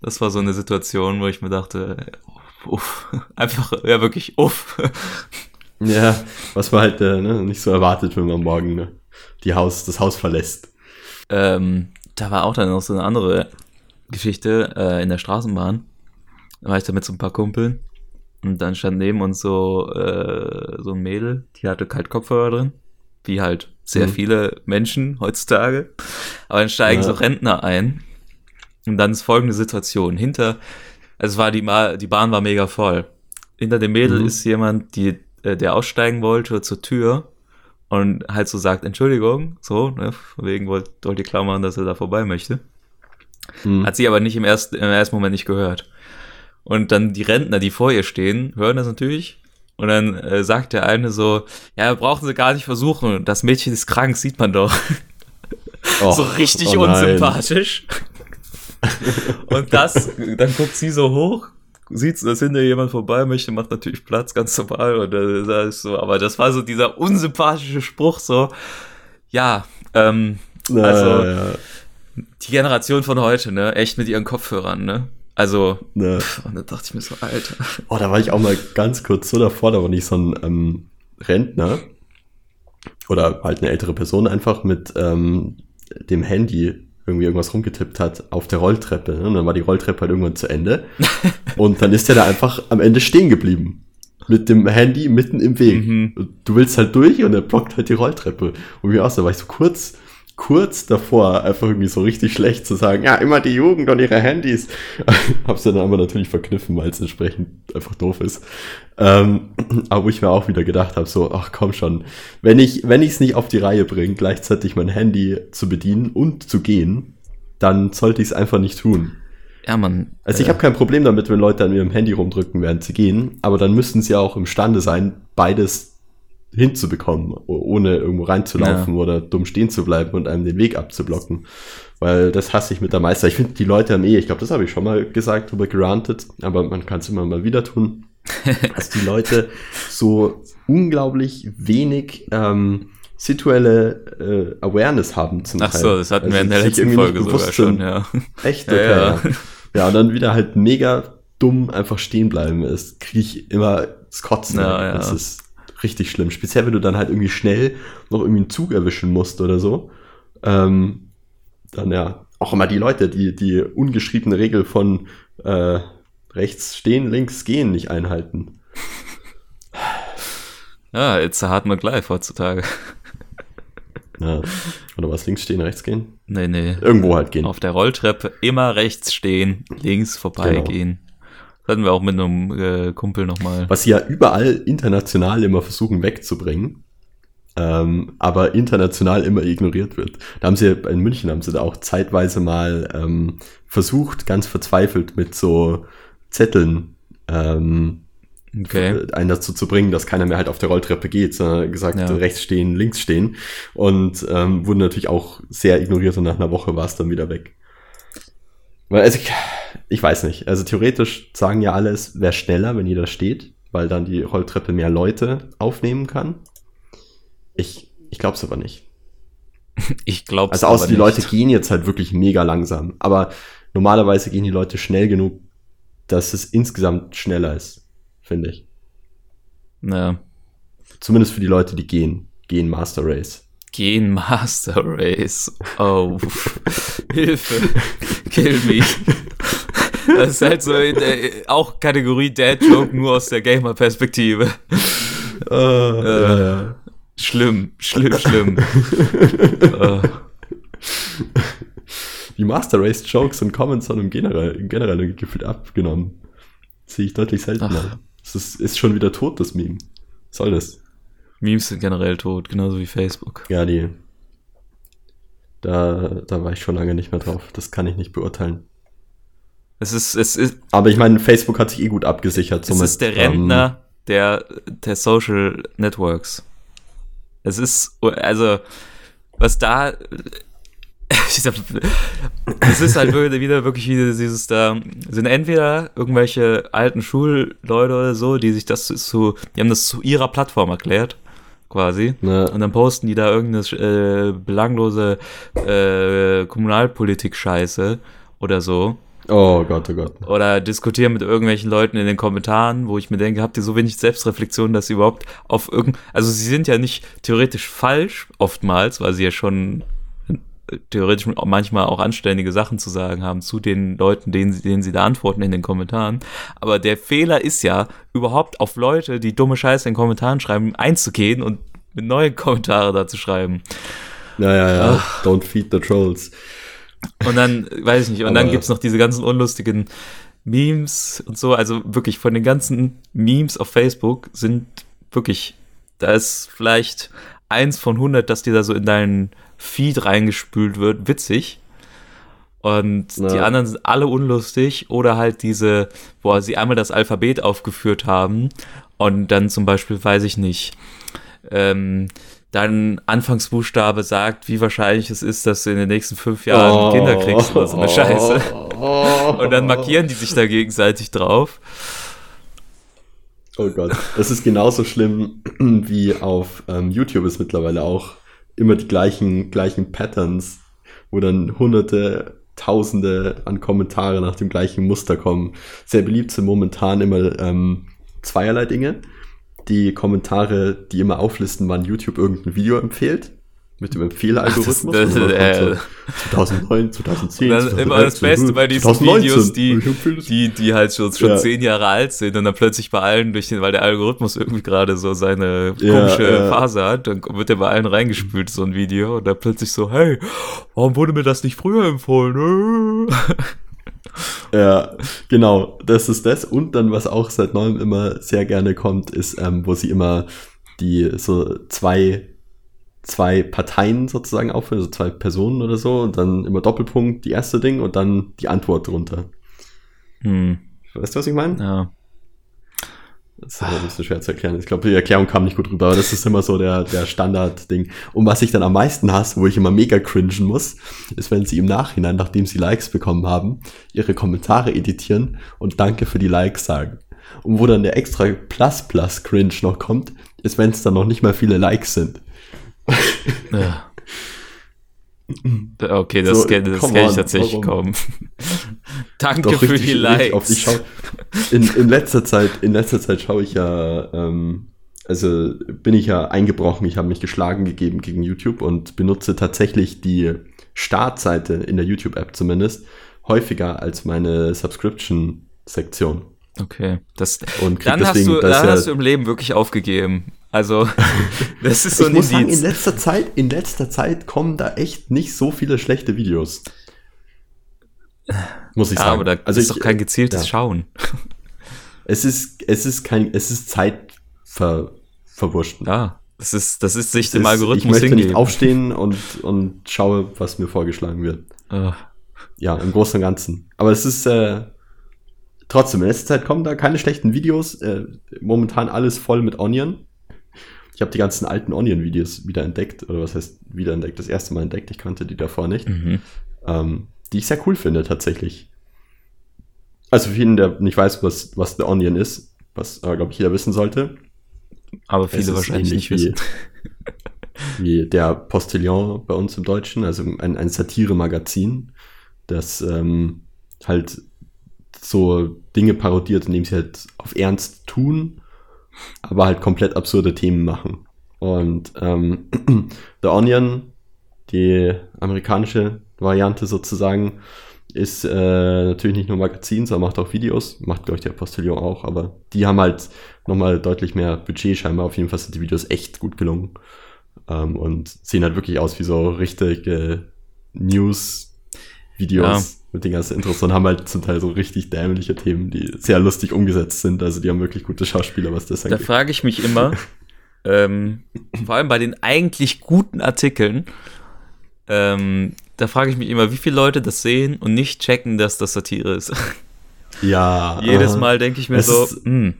das war so eine Situation, wo ich mir dachte, uff, einfach, ja wirklich, uff. Ja, was man halt äh, ne, nicht so erwartet, wenn man morgen ne, die Haus, das Haus verlässt. Ähm, da war auch dann noch so eine andere Geschichte äh, in der Straßenbahn. Da war ich da mit so ein paar Kumpeln und dann stand neben uns so, äh, so ein Mädel, die hatte kalt Kopfhörer drin, wie halt sehr Mhm. viele Menschen heutzutage. Aber dann steigen Ja. so Rentner ein und dann ist folgende Situation. Hinter, also es war die, Ma die Bahn war mega voll. Hinter dem Mädel Mhm. ist jemand, die, äh, der aussteigen wollte zur Tür und halt so sagt, Entschuldigung, so, ne, wegen wollte wollt ihr klar machen, dass er da vorbei möchte. Hm. Hat sie aber nicht im ersten, im ersten Moment nicht gehört. Und dann die Rentner, die vor ihr stehen, hören das natürlich. Und dann äh, sagt der eine so, ja, brauchen sie gar nicht versuchen, das Mädchen ist krank, sieht man doch. Och, so richtig oh unsympathisch. (laughs) Und das, dann guckt sie so hoch, sieht, dass hinter jemand vorbei möchte, macht natürlich Platz, ganz normal. Und dann da ist so, aber das war so dieser unsympathische Spruch, so, ja, ähm, Ja, also ja, die Generation von heute, ne, echt mit ihren Kopfhörern, ne? Also, ne. pff, und da dachte ich mir so, Alter. Oh, da war ich auch mal ganz kurz so davor, da war nicht so ein ähm, Rentner oder halt eine ältere Person einfach mit ähm, dem Handy irgendwie irgendwas rumgetippt hat auf der Rolltreppe. Ne? Und dann war die Rolltreppe halt irgendwann zu Ende. (laughs) Und dann ist er da einfach am Ende stehen geblieben. Mit dem Handy mitten im Weg. Mhm. Und Du willst halt durch und er blockt halt die Rolltreppe. Und wie aus, da war ich so kurz, kurz davor, einfach irgendwie so richtig schlecht zu sagen, ja, immer die Jugend und ihre Handys. (laughs) Hab's dann aber natürlich verkniffen, weil es entsprechend einfach doof ist. Ähm, aber wo ich mir auch wieder gedacht habe, so, ach komm schon, wenn ich wenn ich es nicht auf die Reihe bringe, gleichzeitig mein Handy zu bedienen und zu gehen, dann sollte ich es einfach nicht tun. Ja, man. Also ich habe kein Problem damit, wenn Leute an ihrem Handy rumdrücken, während sie gehen, aber dann müssten sie auch imstande sein, beides hinzubekommen, ohne irgendwo reinzulaufen oder dumm stehen zu bleiben und einem den Weg abzublocken. Weil das hasse ich mit der Meister. Ich finde, die Leute haben eh, ich glaube, das habe ich schon mal gesagt, drüber gerantet, aber man kann es immer mal wieder tun, (laughs) dass die Leute so unglaublich wenig ähm, situelle äh, Awareness haben zum Ach Teil. so, das hatten wir Also in der letzten Folge sogar schon, ja. Echt? Ja, Okay, ja. ja. ja. und dann wieder halt mega dumm einfach stehen bleiben ist, kriege ich immer das Kotzen. Ja, ja. Das ist richtig schlimm. Speziell, wenn du dann halt irgendwie schnell noch irgendwie einen Zug erwischen musst oder so. Ähm, dann ja, auch immer die Leute, die die ungeschriebene Regel von äh, rechts stehen, links gehen nicht einhalten. Ja, (laughs) it's a hard McLife heutzutage. (laughs) Ja. Oder was, links stehen, rechts gehen? Nee, nee. Irgendwo halt gehen. Auf der Rolltreppe immer rechts stehen, links vorbeigehen. Hatten wir auch mit einem äh, Kumpel nochmal. was sie ja überall international immer versuchen wegzubringen, ähm, aber international immer ignoriert wird. Da haben sie in München haben sie da auch zeitweise mal ähm, versucht, ganz verzweifelt mit so Zetteln ähm, Okay. einen dazu zu bringen, dass keiner mehr halt auf der Rolltreppe geht, sondern gesagt, Ja. rechts stehen, links stehen. Und ähm, wurden natürlich auch sehr ignoriert und nach einer Woche war es dann wieder weg. Weil, also ich, ich weiß nicht. Also theoretisch sagen ja alle, es wäre schneller, wenn jeder steht, weil dann die Rolltreppe mehr Leute aufnehmen kann. Ich, ich glaube es aber nicht. (laughs) Ich glaube Also außer die Leute gehen jetzt halt wirklich mega langsam. Aber normalerweise gehen die Leute schnell genug, dass es insgesamt schneller ist, finde ich. Ja. Zumindest für die Leute, die gehen. Gehen Master Race. Gehen Master Race. Oh. Hilfe. Kill me. Das ist halt so in der, auch Kategorie Dad-Joke, nur aus der Gamer-Perspektive. Äh, ja, ja. Schlimm, schlimm, schlimm. Äh, Die Master Race Jokes und Comments haben im generell, im generell gefühlt abgenommen. Sehe ich deutlich seltener. Es ist, ist schon wieder tot, das Meme. Was soll das? Memes sind generell tot, genauso wie Facebook. Ja, die. Da, da war ich schon lange nicht mehr drauf. Das kann ich nicht beurteilen. Es ist, es ist, Aber ich meine, Facebook hat sich eh gut abgesichert. es somit, ist der Rentner der, der Social Networks. Es ist, also, was da, (laughs) es ist halt wieder, wieder wirklich wieder dieses da, sind entweder irgendwelche alten Schulleute oder so, die sich das zu, die haben das zu ihrer Plattform erklärt, quasi. Ne, Und dann posten die da irgendeine äh, belanglose äh, Kommunalpolitik-Scheiße oder so. oh Gott, oh Gott. Oder diskutieren mit irgendwelchen Leuten in den Kommentaren, wo ich mir denke, habt ihr so wenig Selbstreflexion, dass sie überhaupt auf irgend... Also sie sind ja nicht theoretisch falsch oftmals, weil sie ja schon theoretisch manchmal auch anständige Sachen zu sagen haben zu den Leuten, denen sie, denen sie da antworten in den Kommentaren. Aber der Fehler ist ja, überhaupt auf Leute, die dumme Scheiße in den Kommentaren schreiben, einzugehen und mit neuen Kommentare da zu schreiben. Ja, ja, ja. Don't feed the trolls. Und dann, weiß ich nicht, und dann Aber- gibt's noch diese ganzen unlustigen Memes und so. Also wirklich von den ganzen Memes auf Facebook sind wirklich, da ist vielleicht eins von 100, dass dir da so in deinen Feed reingespült wird, witzig. Und Ja. die anderen sind alle unlustig oder halt diese, wo sie einmal das Alphabet aufgeführt haben und dann zum Beispiel, weiß ich nicht, ähm, dann Anfangsbuchstabe sagt, wie wahrscheinlich es ist, dass du in den nächsten fünf Jahren Kinder kriegst oder so eine Scheiße. Und dann markieren die sich da gegenseitig drauf. Oh Gott. Das ist genauso schlimm (clears throat) wie auf ähm, YouTube ist mittlerweile auch immer die gleichen, gleichen Patterns, wo dann hunderte, tausende an Kommentare nach dem gleichen Muster kommen. Sehr beliebt sind momentan immer ähm, zweierlei Dinge. Die Kommentare, die immer auflisten, wann YouTube irgendein Video empfiehlt. Mit dem. Das- das- dann äh, kommt so 2009, 2010. Und dann immer das 2013, Beste bei diesen 2019. Videos, die, die, die halt schon, schon Ja. zehn Jahre alt sind und dann plötzlich bei allen durch den, weil der Algorithmus irgendwie gerade so seine komische ja. Phase hat, dann wird der bei allen reingespült, so ein Video, und dann plötzlich so, hey, warum wurde mir das nicht früher empfohlen? (laughs) Ja, genau, das ist das. Und dann, was auch seit neuem immer sehr gerne kommt, ist, ähm, wo sie immer die so zwei, zwei Parteien sozusagen aufführen, also zwei Personen oder so, und dann immer Doppelpunkt, die erste Ding und dann die Antwort drunter. hm, Weißt du, was ich meine? ja. Das ist aber ein bisschen schwer zu erklären. Ich glaube, die Erklärung kam nicht gut rüber, aber das ist immer so der, der Standard-Ding. Und was ich dann am meisten hasse, wo ich immer mega cringen muss, ist, wenn sie im Nachhinein, nachdem sie Likes bekommen haben, ihre Kommentare editieren und Danke für die Likes sagen. Und wo dann der extra Plus-Plus-Cringe noch kommt, ist, wenn es dann noch nicht mal viele Likes sind. Ja. Okay, das So, kenne kenn ich tatsächlich warum? kaum. (laughs) Danke Doch für die Likes. schau, in, in letzter Zeit, in letzter Zeit schaue ich ja, ähm, also bin ich ja eingebrochen, ich habe mich geschlagen gegeben gegen YouTube und benutze tatsächlich die Startseite in der YouTube-App zumindest häufiger als meine Subscription-Sektion. Okay, das, Und dann hast du, dann ja- hast du im Leben wirklich aufgegeben. Also, (laughs) das ist so ich ein muss sagen, in Indiz. letzter Zeit, in letzter Zeit kommen da echt nicht so viele schlechte Videos. Muss ich Ja, sagen. aber da also ist ich, doch kein gezieltes ja. Schauen. (laughs) Es ist, es ist kein, es ist Zeit ver. Ja, das ist, das ist sich dem Algorithmus ich möchte hingeben. nicht aufstehen und, und schaue, was mir vorgeschlagen wird. Ah, Ja, im Großen und Ganzen. Aber es ist äh, trotzdem, in letzter Zeit kommen da keine schlechten Videos. Äh, momentan alles voll mit Onion. Ich habe die ganzen alten Onion-Videos wieder entdeckt. Oder was heißt wieder entdeckt? Das erste Mal entdeckt. Ich kannte die davor nicht. mhm. Ähm, die ich sehr cool finde, tatsächlich. Also für jeden, der nicht weiß, was, was The Onion ist, was, äh, glaube ich, jeder wissen sollte. Aber viele wahrscheinlich nicht wissen. wie der Postillon bei uns im Deutschen, also ein, ein Satire-Magazin, das ähm, halt so Dinge parodiert, indem sie halt auf Ernst tun, aber halt komplett absurde Themen machen. Und ähm, (clears throat) The Onion, die amerikanische Variante sozusagen, ist äh, natürlich nicht nur Magazin, sondern macht auch Videos. Macht, glaube ich, der Postillon auch, aber die haben halt nochmal deutlich mehr Budget scheinbar. Auf jeden Fall sind die Videos echt gut gelungen. Ähm, und sehen halt wirklich aus wie so richtige News-Videos Ja. Mit den ganzen Intros und haben halt zum Teil so richtig dämliche Themen, die sehr lustig umgesetzt sind. Also die haben wirklich gute Schauspieler, was das Da angeht. frage ich mich immer, (laughs) ähm, vor allem bei den eigentlich guten Artikeln, ähm, da frage ich mich immer, wie viele Leute das sehen und nicht checken, dass das Satire ist. Ja. (laughs) Jedes. Mal denke ich mir so, ist- hm.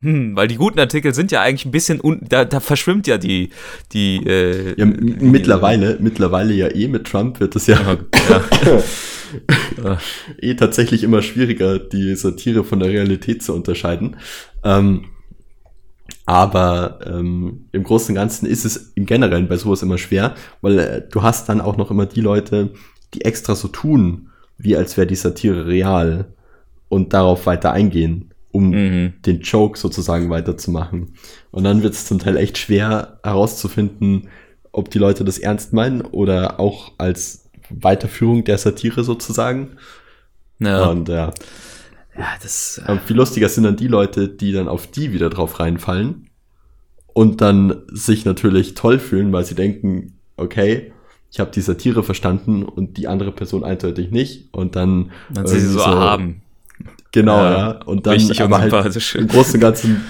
Hm, weil die guten Artikel sind ja eigentlich ein bisschen, un da, da verschwimmt ja die, die, äh, Ja, m- mittlerweile, mittlerweile ja eh mit Trump wird es ja ja. (laughs) eh tatsächlich immer schwieriger, die Satire von der Realität zu unterscheiden. Ähm, aber ähm, im Großen und Ganzen ist es im Generellen bei sowas immer schwer, weil äh, du hast dann auch noch immer die Leute, die extra so tun, wie als wäre die Satire real und darauf weiter eingehen, um Mhm. den Joke sozusagen weiterzumachen. Und dann wird es zum Teil echt schwer herauszufinden, ob die Leute das ernst meinen oder auch als Weiterführung der Satire sozusagen. ja. Und ja, ja, das, aber viel lustiger sind dann die Leute, die dann auf die wieder drauf reinfallen und dann sich natürlich toll fühlen, weil sie denken, okay, ich habe die Satire verstanden und die andere Person eindeutig nicht. Und dann, dann sind sie irgendwie so erhaben. Genau, Ja, ja. Und dann richtig aber halt im Großen und Ganzen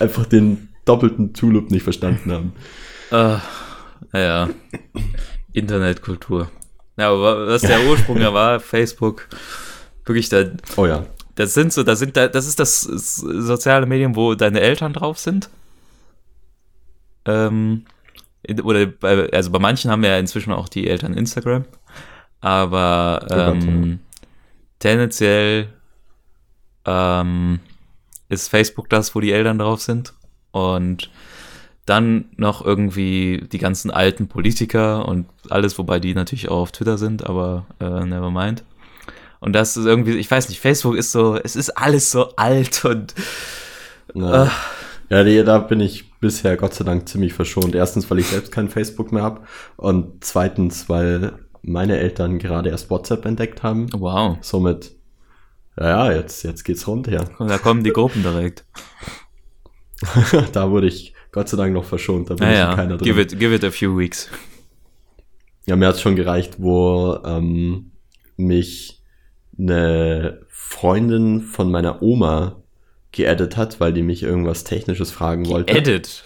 einfach den doppelten Tulip nicht verstanden haben. Ah, naja, Internetkultur. Ja, aber was der (laughs) Ursprung ja war, Facebook, wirklich, da, Oh ja. das sind so, das sind, da- das ist das soziale Medium, wo deine Eltern drauf sind. Ähm, oder bei, also bei manchen haben ja inzwischen auch die Eltern Instagram. Aber Oh ähm, tendenziell ähm, ist Facebook das, wo die Eltern drauf sind. Und dann noch irgendwie die ganzen alten Politiker und alles, wobei die natürlich auch auf Twitter sind, aber äh, never mind. Und das ist irgendwie, ich weiß nicht, Facebook ist so, es ist alles so alt und Ja, ja die, da bin ich bisher Gott sei Dank ziemlich verschont. Erstens, weil ich selbst kein Facebook mehr habe und zweitens, weil meine Eltern gerade erst WhatsApp entdeckt haben. wow, Somit, ja, ja, jetzt, jetzt geht's rund her. da kommen die Gruppen direkt. (laughs) da wurde ich Gott sei Dank noch verschont. Da bin ich in Naja, keiner drin. give it, give it a few weeks. Ja, mir hat's schon gereicht, wo ähm, mich eine Freundin von meiner Oma geaddet hat, weil die mich irgendwas Technisches fragen wollte. Edit.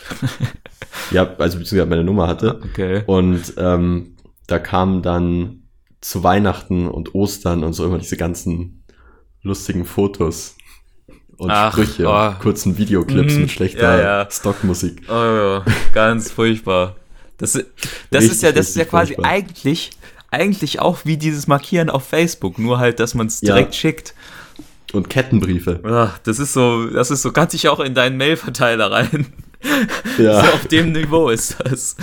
Ja, also beziehungsweise meine Nummer hatte. Okay. Und ähm, da kamen dann zu Weihnachten und Ostern und so immer diese ganzen lustigen Fotos und Ach, Sprüche, oh. kurzen Videoclips Mhm, mit schlechter ja, ja. Stockmusik. Oh ja, ganz furchtbar. Das, ist- das Richtig, ist ja, das ist ja quasi furchtbar. eigentlich, eigentlich auch wie dieses Markieren auf Facebook, nur halt, dass man es direkt schickt. Und Kettenbriefe. Ach, das ist so, das ist so, kannst dich auch in deinen Mailverteiler rein. (laughs) Ja, So auf dem Niveau ist das.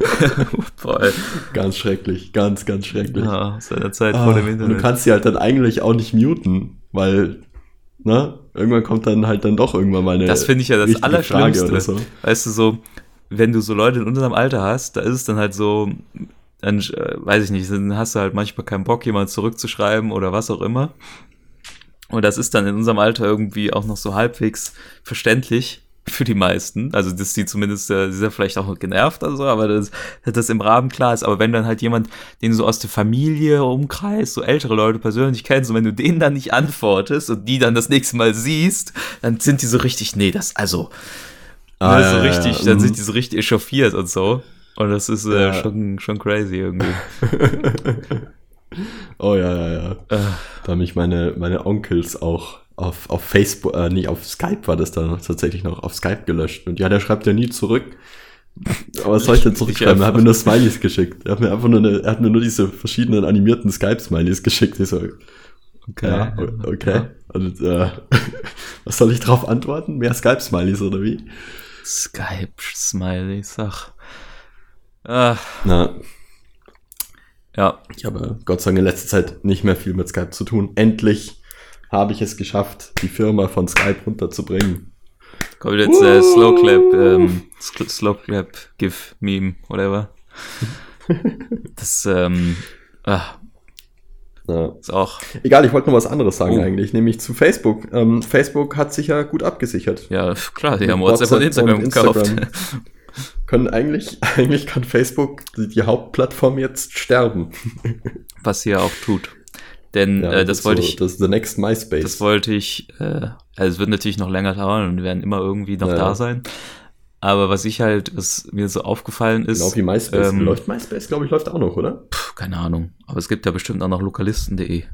(laughs) Voll. ganz schrecklich, ganz, ganz schrecklich. Ja, seiner Zeit Ah, vor dem und Internet. du kannst sie halt dann eigentlich auch nicht muten, weil, ne, irgendwann kommt dann halt dann doch irgendwann mal eine das finde ich ja das Allerschlimmste. Frage so. Weißt du, so, wenn du so Leute in unserem Alter hast, da ist es dann halt so, dann, äh, weiß ich nicht, dann hast du halt manchmal keinen Bock, jemand zurückzuschreiben oder was auch immer. Und das ist dann in unserem Alter irgendwie auch noch so halbwegs verständlich für die meisten. Also, dass die zumindest, äh, die sind ja vielleicht auch genervt oder so, aber das, dass das im Rahmen klar ist. Aber wenn dann halt jemand, den du so aus der Familie, Umkreis, so ältere Leute persönlich kennst, und wenn du denen dann nicht antwortest und die dann das nächste Mal siehst, dann sind die so richtig, nee, das, also, Ah, so ja, ja, richtig, ja, dann mhm. sind die so richtig echauffiert und so. Und das ist äh, schon, schon crazy irgendwie. (laughs) Oh ja, ja, ja. Äh, Da haben mich meine, meine Onkels auch auf, auf Facebook, äh, nicht auf Skype war das dann tatsächlich noch auf Skype gelöscht. Und ja, der schreibt ja nie zurück. Aber was soll (laughs) ich denn zurückschreiben? Er hat mir nur Smileys geschickt. Er hat mir einfach nur, eine, er hat mir nur diese verschiedenen animierten Skype-Smileys geschickt. Ich so, okay. ja, okay. Und äh, (laughs) was soll ich drauf antworten? Mehr Skype-Smileys oder wie? Skype-Smileys, ach. Ah, Na, ja, ich habe Gott sei Dank in letzter Zeit nicht mehr viel mit Skype zu tun. Endlich habe ich es geschafft, die Firma von Skype runterzubringen. kommt jetzt äh, Slow Clap, ähm, Sl- Slow Clap GIF Meme, whatever. (laughs) Das, ähm, ah, Ja. Ist auch, Egal, ich wollte noch was anderes sagen Oh. eigentlich, nämlich zu Facebook. Ähm, Facebook hat sich ja gut abgesichert. ja, klar, die haben WhatsApp WhatsApp und Instagram und gekauft. Instagram. Können eigentlich, (laughs) eigentlich kann Facebook, die, die Hauptplattform jetzt sterben. Was sie ja auch tut. Denn Ja, äh, das wollte so, ich, Das ist the next MySpace. das wollte ich, äh, also es wird natürlich noch länger dauern und werden immer irgendwie noch Ja, da sein. Aber was ich halt, was mir so aufgefallen ist, genau wie MySpace. ähm, läuft MySpace, glaube ich, läuft auch noch, oder? pf, keine Ahnung, aber es gibt ja bestimmt auch noch lokalisten.de. (laughs)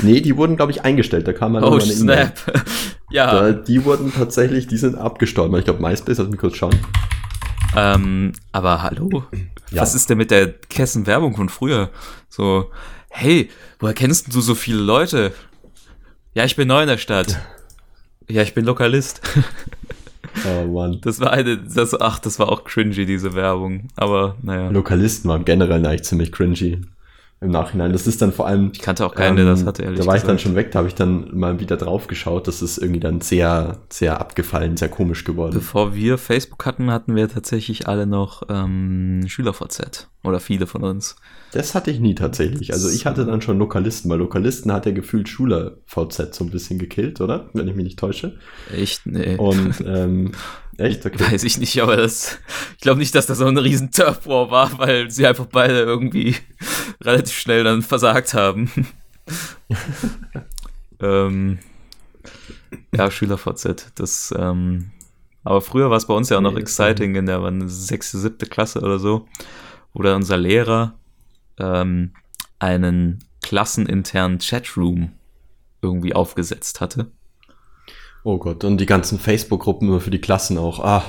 Nee, die wurden, glaube ich, eingestellt. Da kam Oh, irgendwann eine E-Mail. snap. (laughs) ja, Da, die wurden tatsächlich, die sind abgestorben. Ich glaube, MySpace, lass mich kurz schauen. Ähm, aber hallo? Ja. Was ist denn mit der Kessenwerbung von früher? So, hey, woher kennst du so viele Leute? Ja, ich bin neu in der Stadt. (laughs) Ja, ich bin Lokalist. Oh Mann. Das war eine, das, ach, das war auch cringy, diese Werbung. Aber, naja. Lokalisten waren generell eigentlich ziemlich cringy im Nachhinein. Das ist dann vor allem. Ich kannte auch keinen, der das hatte, ehrlich Da war ich dann gesagt. schon weg, da habe ich dann mal wieder drauf geschaut. Das ist irgendwie dann sehr, sehr abgefallen, sehr komisch geworden. Bevor wir Facebook hatten, hatten wir tatsächlich alle noch ähm, SchülerVZ. Oder viele von uns. Das hatte ich nie tatsächlich. Also ich hatte dann schon Lokalisten, weil Lokalisten hat ja gefühlt Schüler VZ so ein bisschen gekillt, oder? Wenn ich mich nicht täusche. Echt? Nee. Und (laughs) ähm, echt, okay. Weiß ich nicht, aber das, ich glaube nicht, dass das so ein riesen Turf War war, weil sie einfach beide irgendwie relativ schnell dann versagt haben. (laughs) ähm, ja, SchülerVZ, das, ähm, aber früher war es bei uns ja auch noch Nee, exciting in der sechste, siebte Klasse oder so, wo dann unser Lehrer ähm, einen klasseninternen Chatroom irgendwie aufgesetzt hatte. Oh Gott, und die ganzen Facebook-Gruppen nur für die Klassen auch. Ah,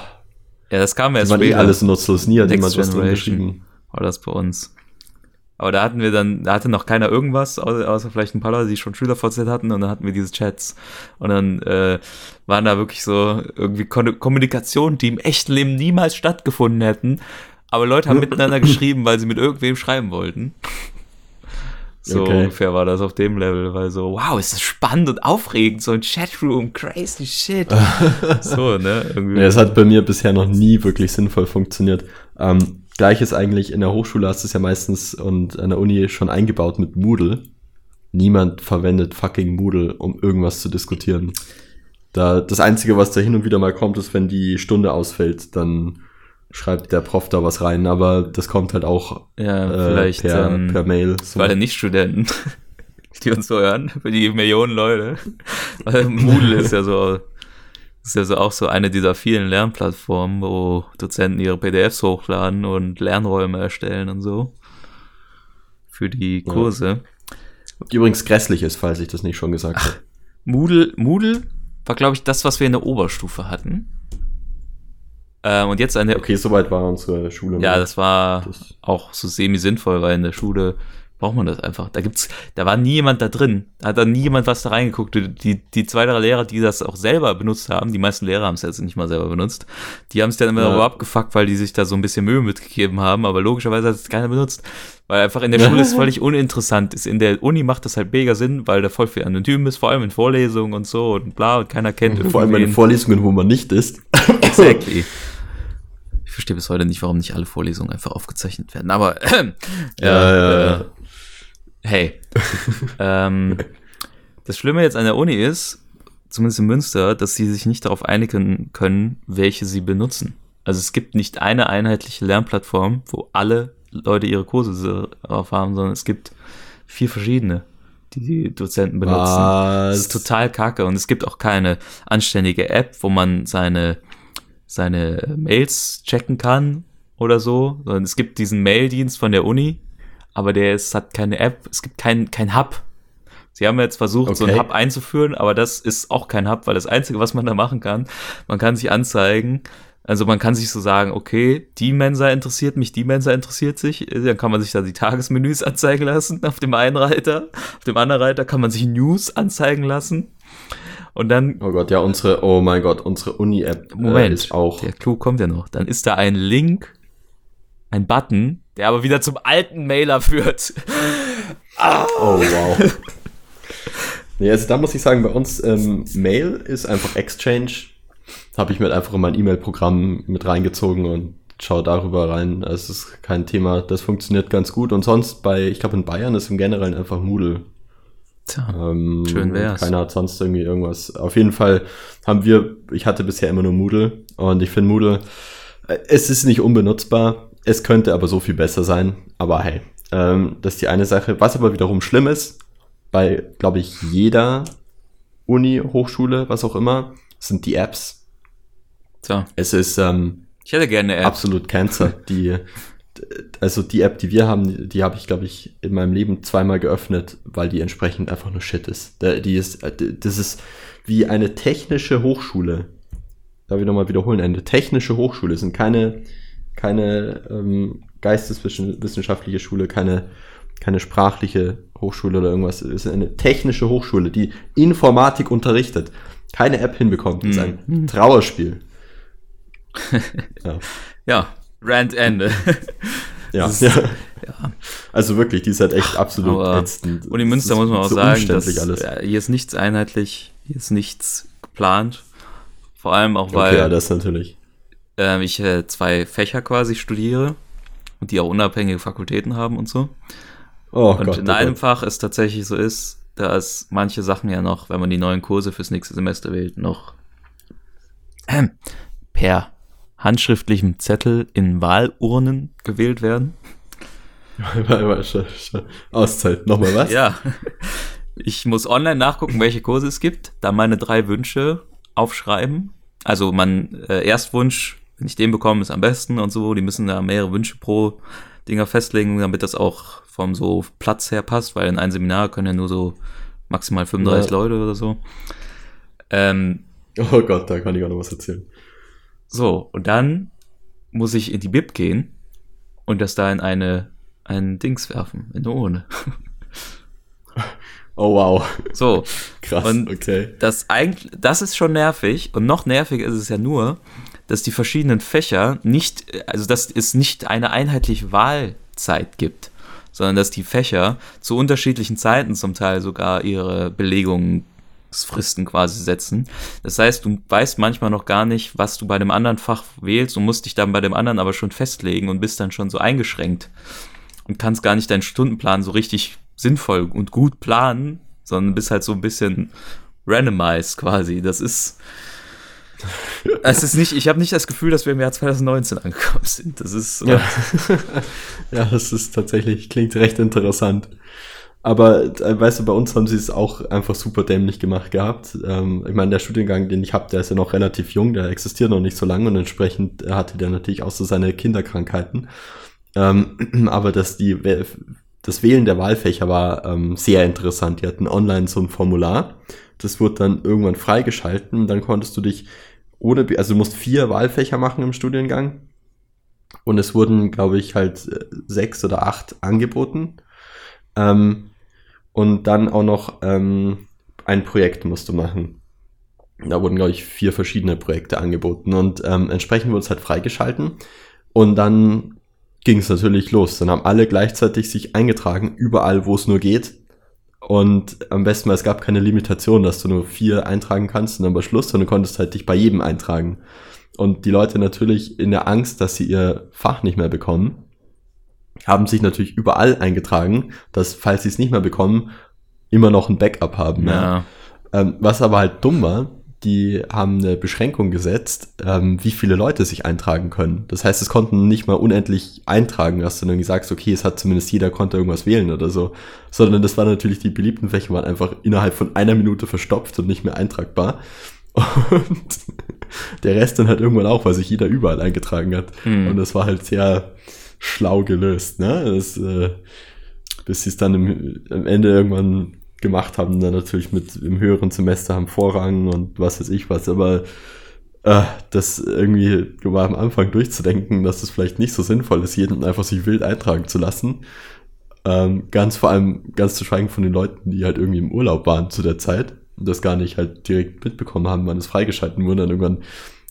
Ja, das kam die erst waren eh später. alles nutzlos. Nie hat jemand was drin geschrieben. war das bei uns. Aber da hatten wir dann, da hatte noch keiner irgendwas, außer, vielleicht ein paar Leute, die schon SchülerVZ hatten und dann hatten wir diese Chats. Und dann äh, waren da wirklich so irgendwie Kon Kommunikationen, die im echten Leben niemals stattgefunden hätten. Aber Leute haben miteinander (laughs) geschrieben, weil sie mit irgendwem schreiben wollten. So Okay. ungefähr war das auf dem Level, weil so, wow, ist das spannend und aufregend, so ein Chatroom, crazy shit. (laughs) so, ne? Irgendwie. Ja, es hat bei mir bisher noch nie wirklich sinnvoll funktioniert. Ähm, Gleiches eigentlich in der Hochschule hast du es ja meistens und an der Uni schon eingebaut mit Moodle. Niemand verwendet fucking Moodle, um irgendwas zu diskutieren. Da, das Einzige, was da hin und wieder mal kommt, ist, wenn die Stunde ausfällt, dann schreibt der Prof da was rein, aber das kommt halt auch ja, äh, per, ähm, per Mail. Für alle Nicht-Studenten, (laughs) die uns so hören, für die Millionen Leute. (laughs) Weil Moodle ist ja so, ist ja so auch so eine dieser vielen Lernplattformen, wo Dozenten ihre PDFs hochladen und Lernräume erstellen und so. Für die Ja. Kurse. Die übrigens grässlich ist, falls ich das nicht schon gesagt habe. Moodle, Moodle war, glaube ich, das, was wir in der Oberstufe hatten. Ähm, und jetzt eine, Okay, soweit war unsere Schule. Ja, das war Das- auch so semi-sinnvoll, weil in der Schule braucht man das einfach. Da gibt's, da war nie jemand da drin. Da hat da nie jemand was da reingeguckt. Die, die, zwei, drei Lehrer, die das auch selber benutzt haben, die meisten Lehrer haben es jetzt nicht mal selber benutzt, die haben es dann immer Ja. darüber abgefuckt, weil die sich da so ein bisschen Mühe mitgegeben haben, aber logischerweise hat es keiner benutzt. Weil einfach in der (laughs) Schule es völlig uninteressant ist. In der Uni macht das halt mega Sinn, weil da voll viel anonym ist, vor allem in Vorlesungen und so und bla und keiner kennt Vor allem bei den irgendwen. Vorlesungen, wo man nicht ist. Exactly. Ich verstehe bis heute nicht, warum nicht alle Vorlesungen einfach aufgezeichnet werden. Aber (clears throat) Ja, ja, ja. Äh, hey. (laughs) ähm, das Schlimme jetzt an der Uni ist, zumindest in Münster, dass sie sich nicht darauf einigen können, welche sie benutzen. Also es gibt nicht eine einheitliche Lernplattform, wo alle Leute ihre Kurse drauf haben, sondern es gibt vier verschiedene, die die Dozenten benutzen. Das ist Was? total kacke und es gibt auch keine anständige App, wo man seine, seine Mails checken kann oder so, sondern es gibt diesen Maildienst von der Uni, aber der ist, hat keine App, es gibt kein, kein Hub. Sie haben jetzt versucht, so einen Okay. Hub einzuführen, aber das ist auch kein Hub, weil das Einzige, was man da machen kann, man kann sich anzeigen, also man kann sich so sagen, okay, die Mensa interessiert mich, die Mensa interessiert sich, dann kann man sich da die Tagesmenüs (laughs) anzeigen lassen auf dem einen Reiter, auf dem anderen Reiter kann man sich News anzeigen lassen und dann Oh Gott, ja, unsere, oh mein Gott, unsere Uni-App äh, Moment, ist auch. der Clou kommt ja noch. Dann ist da ein Link, ein Button, der aber wieder zum alten Mailer führt. (laughs) Oh wow. nee, also da muss ich sagen, bei uns ähm, Mail ist einfach Exchange. Habe ich mir halt einfach in mein E-Mail-Programm mit reingezogen und schau darüber rein. Es ist kein Thema, das funktioniert ganz gut. Und sonst bei, ich glaube in Bayern ist im Generellen einfach Moodle. Tja, Ähm, Schön wär's. Keiner hat sonst irgendwie irgendwas. Auf jeden Fall haben wir, ich hatte bisher immer nur Moodle und ich finde Moodle, äh, es ist nicht unbenutzbar, es könnte aber so viel besser sein. Aber hey, ähm, das ist die eine Sache. Was aber wiederum schlimm ist, bei, glaube ich, jeder Uni, Hochschule, was auch immer, sind die Apps. tja. Es ist ähm, Ich hätte gerne eine App. absolut Cancer. Die, also die App, die wir haben, die, die habe ich, glaube ich, in meinem Leben zweimal geöffnet, weil die entsprechend einfach nur Shit ist. Die ist, äh, das ist wie eine technische Hochschule. Darf ich nochmal wiederholen? Eine technische Hochschule sind keine, keine ähm, geisteswissenschaftliche Schule, keine, keine sprachliche Hochschule oder irgendwas. Es ist eine technische Hochschule, die Informatik unterrichtet. Keine App hinbekommt. Das ist ein Trauerspiel. (laughs) ja. Ja, Rant Ende. (laughs) Ja, Das ja. ist- ja. Also wirklich, die ist halt echt absolut Aber ätzend. Und in Münster ist muss man auch so sagen, dass, alles. ja, hier ist nichts einheitlich, hier ist nichts geplant. Vor allem auch, weil okay, ja, das natürlich. Ähm, ich äh, zwei Fächer quasi studiere und die auch unabhängige Fakultäten haben und so. Oh und Gott, in oh einem Gott. Fach es tatsächlich so ist, dass manche Sachen ja noch, wenn man die neuen Kurse fürs nächste Semester wählt, noch ähm, per handschriftlichem Zettel in Wahlurnen gewählt werden. (laughs) Auszeit. Nochmal was? Ja. Ich muss online nachgucken, welche Kurse es gibt, dann meine drei Wünsche aufschreiben. Also mein äh, Erstwunsch, wenn ich den bekomme, ist am besten und so. Die müssen da mehrere Wünsche pro Dinger festlegen, damit das auch vom so Platz her passt, weil in ein Seminar können ja nur so maximal 35 Ja. Leute oder so. Ähm, Oh Gott, da kann ich auch noch was erzählen. so, und dann muss ich in die Bib gehen und das da in eine ein Dings werfen, in eine Urne. Oh wow. So, Krass, Und- okay. das eigentlich, das ist schon nervig und noch nerviger ist es ja nur, dass die verschiedenen Fächer nicht, also dass es nicht eine einheitliche Wahlzeit gibt, sondern dass die Fächer zu unterschiedlichen Zeiten zum Teil sogar ihre Belegungsfristen quasi setzen. Das heißt, du weißt manchmal noch gar nicht, was du bei dem anderen Fach wählst und musst dich dann bei dem anderen aber schon festlegen und bist dann schon so eingeschränkt und kannst gar nicht deinen Stundenplan so richtig sinnvoll und gut planen, sondern bist halt so ein bisschen randomized quasi. Das ist. (laughs) Es ist nicht, ich habe nicht das Gefühl, dass wir im Jahr 2019 angekommen sind. Das ist. Ja. (laughs) ja, das ist tatsächlich, klingt recht interessant. Aber äh, weißt du, bei uns haben sie es auch einfach super dämlich gemacht gehabt. Ähm, ich meine, der Studiengang, den ich habe, der ist ja noch relativ jung, der existiert noch nicht so lange und entsprechend äh, hatte der natürlich auch so seine Kinderkrankheiten. Ähm, (clears throat) aber dass die, das Wählen der Wahlfächer war ähm, sehr interessant. Die hatten online so ein Formular. Das wurde dann irgendwann freigeschalten dann konntest du dich ohne, also du musst vier Wahlfächer machen im Studiengang. Und es wurden, glaube ich, halt äh, sechs oder acht angeboten. Ähm, und dann auch noch ähm, ein Projekt musst du machen. Da wurden, glaube ich, vier verschiedene Projekte angeboten und ähm, entsprechend wurde es halt freigeschalten. Und dann ging es natürlich los. Dann haben alle gleichzeitig sich eingetragen, überall, wo es nur geht. Und am besten, weil es gab keine Limitation, dass du nur vier eintragen kannst und dann war Schluss, sondern du konntest halt dich bei jedem eintragen. Und die Leute natürlich in der Angst, dass sie ihr Fach nicht mehr bekommen, haben sich natürlich überall eingetragen, dass, falls sie es nicht mehr bekommen, immer noch ein Backup haben. Ja. ja. Ähm, was aber halt dumm war, die haben eine Beschränkung gesetzt, ähm, wie viele Leute sich eintragen können. Das heißt, es konnten nicht mal unendlich eintragen, dass du dann sagst, okay, es hat zumindest jeder konnte irgendwas wählen oder so, sondern das war natürlich, die beliebten Fächer waren einfach innerhalb von einer Minute verstopft und nicht mehr eintragbar. (laughs) Und der Rest dann halt irgendwann auch, weil sich jeder überall eingetragen hat. Hm. Und das war halt sehr schlau gelöst, ne? Das, äh, bis sie es dann im, am Ende irgendwann gemacht haben, dann natürlich mit im höheren Semester haben Vorrang und was weiß ich was, aber äh, das irgendwie war am Anfang durchzudenken, dass es vielleicht nicht so sinnvoll ist, jeden einfach sich wild eintragen zu lassen. Ähm, ganz vor allem, ganz zu schweigen von den Leuten, die halt irgendwie im Urlaub waren zu der Zeit und das gar nicht halt direkt mitbekommen haben, wann es freigeschalten wurde, dann irgendwann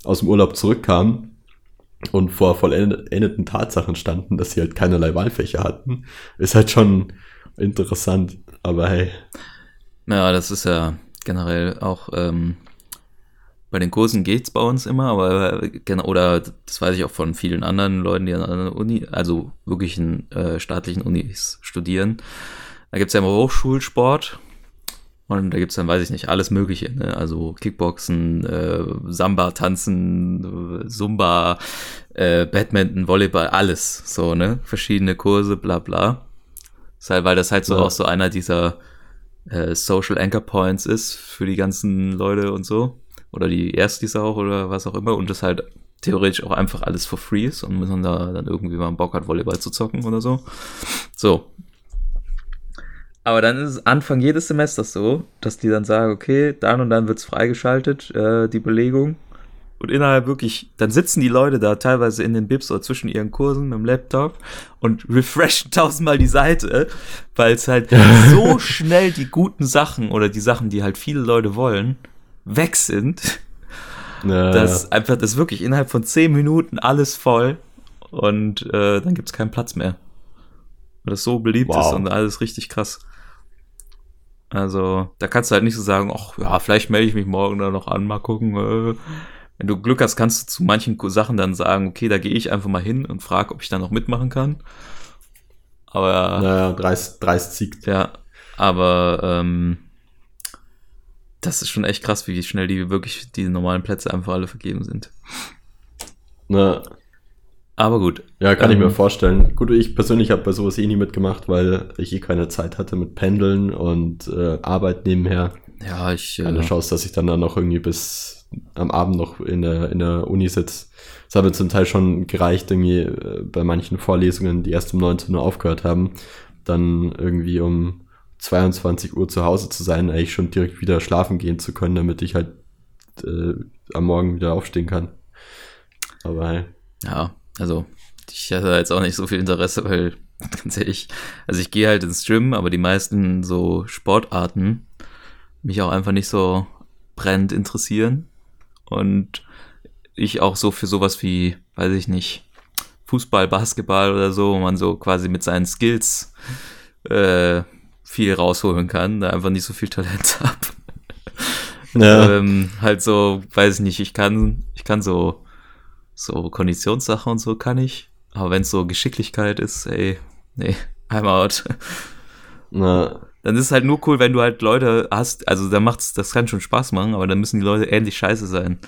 aus dem Urlaub zurückkamen und vor vollendeten Tatsachen standen, dass sie halt keinerlei Wahlfächer hatten, ist halt schon interessant. Aber hey, Ja, das ist ja generell auch ähm, Bei den Kursen geht's bei uns immer, aber genau, oder das weiß ich auch von vielen anderen Leuten, die an einer Uni, also wirklich in äh, staatlichen Unis studieren. Da gibt's ja immer Hochschulsport und da gibt's dann, weiß ich nicht, alles Mögliche. Ne? Also Kickboxen, äh, Samba, Tanzen, Zumba, äh, Badminton, Volleyball, alles. So, ne? Verschiedene Kurse, bla bla. Halt, weil das halt so Ja. auch so einer dieser äh, Social Anchor Points ist für die ganzen Leute und so. Oder die Erstis auch oder was auch immer. Und das halt theoretisch auch einfach alles for free ist und man da dann irgendwie mal Bock hat, Volleyball zu zocken oder so. So. Aber dann ist es Anfang jedes Semesters so, dass die dann sagen, okay, dann und dann wird's freigeschaltet, äh, die Belegung. Und innerhalb wirklich, dann sitzen die Leute da teilweise in den Bibs oder zwischen ihren Kursen mit dem Laptop und refreshen (laughs) tausendmal die Seite, weil es halt (laughs) so schnell die guten Sachen oder die Sachen, die halt viele Leute wollen, weg sind, Ja, dass einfach das wirklich innerhalb von zehn Minuten alles voll und äh, dann gibt's keinen Platz mehr. Weil das so beliebt Wow. ist und alles richtig krass. Also, da kannst du halt nicht so sagen, ach ja, vielleicht melde ich mich morgen da noch an, mal gucken. Äh. Wenn du Glück hast, kannst du zu manchen Sachen dann sagen, okay, da gehe ich einfach mal hin und frage, ob ich da noch mitmachen kann. Aber naja, dreist, dreist siegt. ja, aber ähm, das ist schon echt krass, wie schnell die wirklich die normalen Plätze einfach alle vergeben sind. Na, Aber gut. ja, kann ich Ähm, mir vorstellen. Gut, ich persönlich habe bei sowas eh nie mitgemacht, weil ich eh keine Zeit hatte mit Pendeln und äh, Arbeit nebenher. Ja, ich. Keine Äh, Chance, dass ich dann da noch irgendwie bis am Abend noch in der, in der Uni sitze. Es hat mir zum Teil schon gereicht, irgendwie äh, bei manchen Vorlesungen, die erst um 19 Uhr aufgehört haben, dann irgendwie um 22 Uhr zu Hause zu sein, eigentlich schon direkt wieder schlafen gehen zu können, damit ich halt äh, am Morgen wieder aufstehen kann. Aber ja, also ich hatte jetzt auch nicht so viel Interesse, weil (laughs) ganz ehrlich, also ich gehe halt ins Gym, aber die meisten so Sportarten mich auch einfach nicht so brennend interessieren und ich auch so für sowas wie, weiß ich nicht, Fußball, Basketball oder so, wo man so quasi mit seinen Skills äh, viel rausholen kann, da einfach nicht so viel Talent (laughs) habe. Ja. ähm, halt so, weiß ich nicht, ich kann, ich kann so, so Konditionssachen und so kann ich. Aber wenn es so Geschicklichkeit ist, ey, nee, I'm out. Na, Dann ist es halt nur cool, wenn du halt Leute hast, also da macht's, das kann schon Spaß machen, aber dann müssen die Leute ähnlich scheiße sein.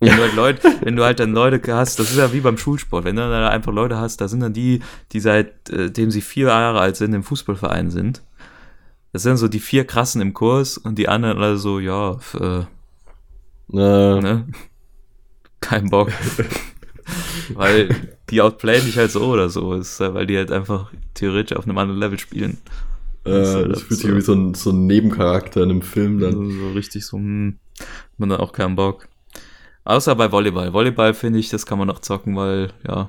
Wenn du halt Leute, (laughs) wenn du halt dann Leute hast, das ist ja wie beim Schulsport, wenn du dann da einfach Leute hast, da sind dann die, die seitdem sie vier Jahre alt sind, im Fußballverein sind. Das sind so die vier krassen im Kurs und die anderen alle so, ja, äh, na, ne? (laughs) Kein Bock. (laughs) weil die outplayen dich halt so oder so, ist, äh, weil die halt einfach theoretisch auf einem anderen Level spielen. Äh, Das halt das fühlt sich absurd. wie so ein, so ein Nebencharakter in einem Film dann. So richtig so, hm, hat man dann auch keinen Bock. Außer bei Volleyball. Volleyball finde ich, das kann man noch zocken, weil, ja,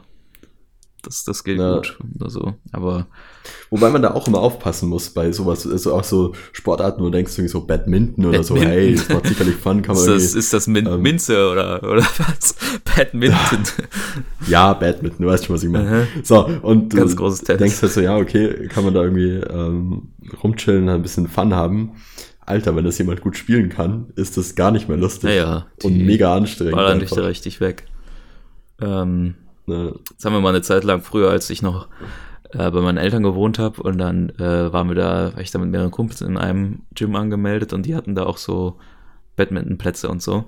das, das geht Ja. gut oder so. Aber Wobei man da auch immer aufpassen muss bei sowas, also auch so Sportarten, wo du denkst, irgendwie so Badminton oder so, Badminton. hey, das macht sicherlich Fun, kann man ist das, irgendwie, ist das Min ähm, Minze oder, oder was? (laughs) Badminton. (laughs) ja, Badminton, du weißt schon, was ich meine. So, und Ganz du denkst halt so, ja, okay, kann man da irgendwie ähm, rumchillen, ein bisschen Fun haben. Alter, wenn das jemand gut spielen kann, ist das gar nicht mehr lustig. Naja, und mega anstrengend. ballern dich einfach. da richtig weg. Ähm, Ne, Das haben wir mal eine Zeit lang früher, als ich noch äh, bei meinen Eltern gewohnt habe und dann äh, waren wir da, war ich da mit mehreren Kumpels in einem Gym angemeldet und die hatten da auch so Badmintonplätze und so.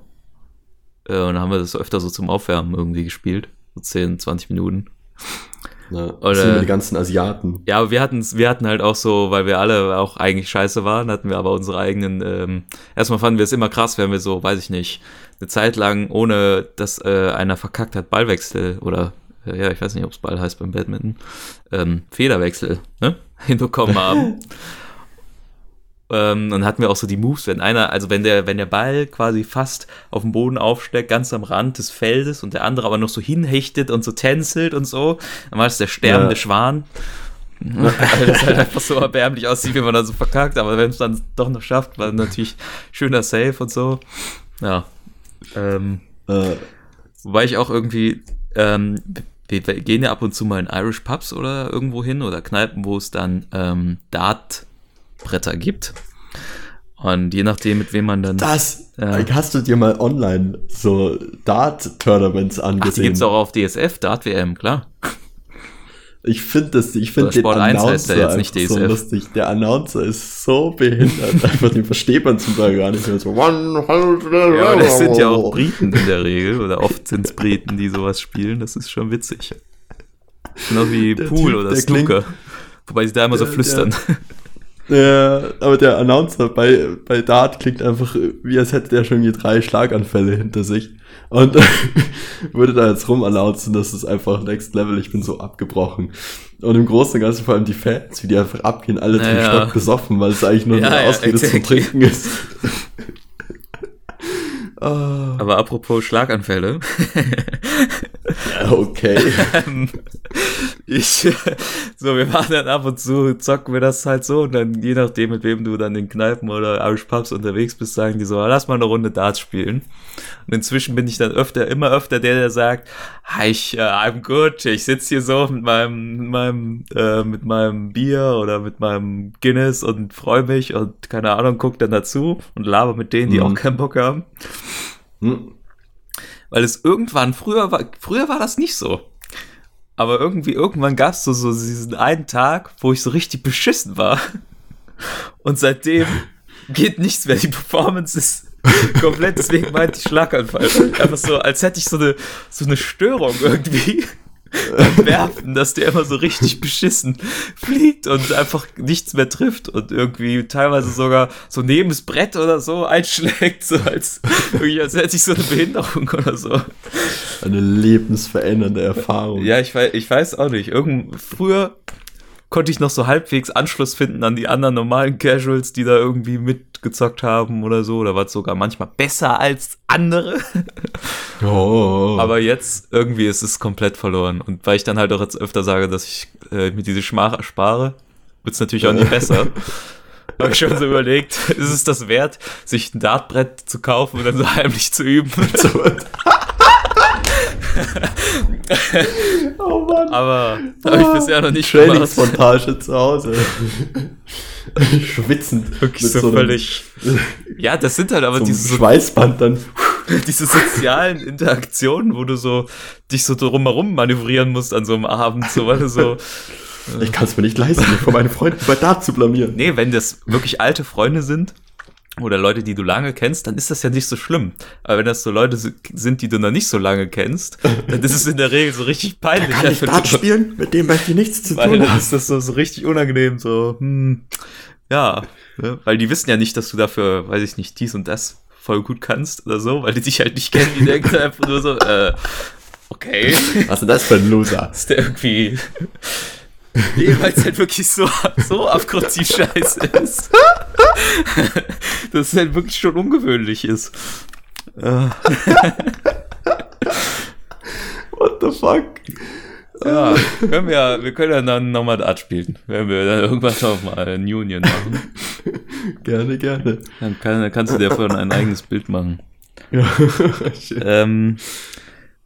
Äh, und dann haben wir das öfter so zum Aufwärmen irgendwie gespielt. So 10, 20 Minuten. Ne, Oder- das sind immer die ganzen Asiaten. Ja, aber wir hatten wir hatten halt auch so, weil wir alle auch eigentlich scheiße waren, hatten wir aber unsere eigenen, ähm, erstmal fanden wir es immer krass, wenn wir so, weiß ich nicht, eine Zeit lang, ohne dass äh, einer verkackt hat, Ballwechsel oder äh, ja, ich weiß nicht, ob es Ball heißt beim Badminton, ähm, Federwechsel, ne? (laughs) hinbekommen haben. (laughs) ähm, dann hatten wir auch so die Moves, wenn einer, also wenn der, wenn der Ball quasi fast auf dem Boden aufsteckt, ganz am Rand des Feldes und der andere aber noch so hinhechtet und so tänzelt und so, dann war das der sterbende Ja. Schwan. (laughs) (laughs) Weil das halt einfach so erbärmlich aussieht, wie man da so verkackt, aber wenn es dann doch noch schafft, war natürlich schöner Safe und so. Ja. Ähm, Äh, wobei ich auch irgendwie, ähm, wir, gehen ja ab und zu mal in Irish Pubs oder irgendwo hin oder Kneipen, wo es dann ähm, Dartbretter gibt. Und je nachdem, mit wem man dann. Das, Ja. hast du dir mal online so Dart-Tournaments Ach, die angesehen? gibt's auch auf DSF, Dart WM, klar. Ich finde das, ich finde den Sport 1 heißt der Announcer so lustig. Der Announcer ist so behindert, (laughs) einfach den versteht man zum Teil gar nicht mehr. So, Ja, aber das sind ja auch Briten in der Regel, oder oft sind's Briten, die sowas spielen, das ist schon witzig. Genau wie Der Pool Typ, oder der Snooker. Wobei sie da immer so Der- flüstern. Ja, aber der Announcer bei, bei Dart klingt einfach, wie als hätte der schon hier drei Schlaganfälle hinter sich. Und (laughs) würde da jetzt rumannouncen, das ist einfach next level, ich bin so abgebrochen. Und im Großen und Ganzen vor allem die Fans, wie die einfach abgehen, alle zum Naja. Stock besoffen, weil es eigentlich nur Ja, eine ja, Ausrede zum exactly. Trinken ist. (laughs) Ah, Aber apropos Schlaganfälle. (laughs) ja, okay. Ich, (laughs) so, wir machen dann ab und zu, zocken wir das halt so und dann, je nachdem, mit wem du dann in Kneipen oder Irish Pubs unterwegs bist, sagen die so, "Ah, lass mal eine Runde Darts spielen. Und inzwischen bin ich dann öfter, immer öfter der, der sagt, "Ah, ich, äh, I'm good, ich sitz hier so mit meinem, mit meinem, äh, mit meinem Bier oder mit meinem Guinness und freue mich und keine Ahnung, guck dann dazu und laber mit denen, die Mhm. auch keinen Bock haben. Hm. Weil es irgendwann, früher war, früher war das nicht so. Aber irgendwie, irgendwann gab es so, so diesen einen Tag, wo ich so richtig beschissen war. Und seitdem geht nichts mehr. Die Performance ist komplett, deswegen meinte ich Schlaganfall. Einfach so, als hätte ich so eine, so eine Störung irgendwie beim Werfen, dass der immer so richtig beschissen fliegt und einfach nichts mehr trifft und irgendwie teilweise sogar so neben das Brett oder so einschlägt, so als, als hätte ich so eine Behinderung oder so. Eine lebensverändernde Erfahrung. Ja, ich weiß, ich weiß auch nicht. Irgend, früher konnte ich noch so halbwegs Anschluss finden an die anderen normalen Casuals, die da irgendwie mitgezockt haben oder so. Da war es sogar manchmal besser als andere. (laughs) Oh. Aber jetzt irgendwie ist es komplett verloren. Und weil ich dann halt auch jetzt öfter sage, dass ich äh, mir diese Schmach spare, wird es natürlich auch nicht besser. (laughs) Habe ich schon so überlegt, (laughs) ist es das wert, sich ein Dartbrett zu kaufen und dann so heimlich zu üben? (laughs) oh Mann. Aber habe ich bisher noch nicht. Trainingsmontage zu Hause. (laughs) Schwitzend. Wirklich so, einem- völlig. Ja, das sind halt aber so diese, so, Schweißband dann. (laughs) diese sozialen Interaktionen, wo du so dich so drumherum manövrieren musst an so einem Abend, so weil du so. Ich kann es mir nicht leisten, mich vor meinen Freunden bei Dart zu blamieren. Nee, wenn das wirklich alte Freunde sind oder Leute, die du lange kennst, dann ist das ja nicht so schlimm. Aber wenn das so Leute si- sind, die du noch nicht so lange kennst, dann ist es in der Regel so richtig peinlich. Kann ich Dart spielen? Mit dem möchte ich nichts zu (laughs) Weil tun dann haben. ist das so, so richtig unangenehm, so, hm, ja, ne? weil die wissen ja nicht, dass du dafür, weiß ich nicht, dies und das voll gut kannst oder so, weil die dich halt nicht kennen, die denken einfach nur so, äh, okay, Was ist denn das für ein Loser? ist der irgendwie, nee, weil es halt wirklich so, so abgrundtief scheiße ist, (laughs) dass es halt wirklich schon ungewöhnlich ist. (laughs) What the fuck? ja, können wir, ja- wir können ja dann nochmal Dart spielen, wenn wir dann irgendwann nochmal ein Union machen. (laughs) Gerne, gerne. Dann, kann, dann kannst du dir davon ein eigenes Bild machen. Ja. Ähm,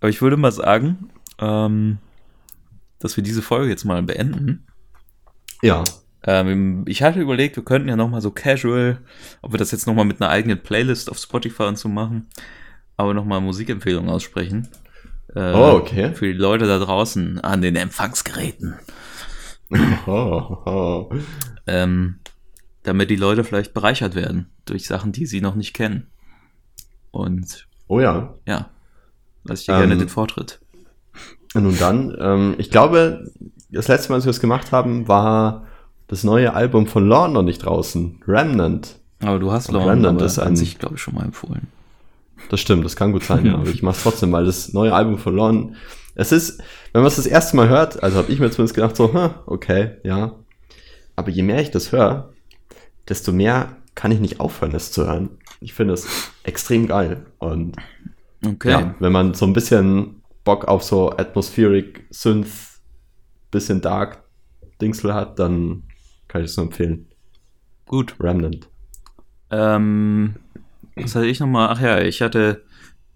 aber ich würde mal sagen, ähm, dass wir diese Folge jetzt mal beenden. ja. Ähm, ich hatte überlegt, wir könnten ja noch mal so casual, ob wir das jetzt noch mal mit einer eigenen Playlist auf Spotify und so machen, aber noch mal Musikempfehlungen aussprechen. Äh, Oh, okay. Für die Leute da draußen an den Empfangsgeräten. Oh, (laughs) oh. Ähm, damit die Leute vielleicht bereichert werden durch Sachen, die sie noch nicht kennen. Und oh ja. ja, lasse ich dir Ähm, gerne den Vortritt. Nun dann, ähm, ich glaube, das letzte Mal, als wir es gemacht haben, war das neue Album von Lorne noch nicht draußen. Remnant. Aber du hast Lorne Remnant aber ist ein- sich, glaube ich, schon mal empfohlen. Das stimmt, das kann gut sein, ja. aber ich mach's trotzdem, weil das neue Album von Lorne, es ist, wenn man es das erste Mal hört, also habe ich mir zumindest gedacht, so, hm, okay, ja. Aber je mehr ich das höre, desto mehr kann ich nicht aufhören, es zu hören. Ich finde es extrem geil. Und Okay. ja, wenn man so ein bisschen Bock auf so Atmospheric, Synth, bisschen Dark Dingsel hat, dann kann ich es nur empfehlen. Gut. Remnant. Ähm, was hatte ich nochmal? Ach ja, ich hatte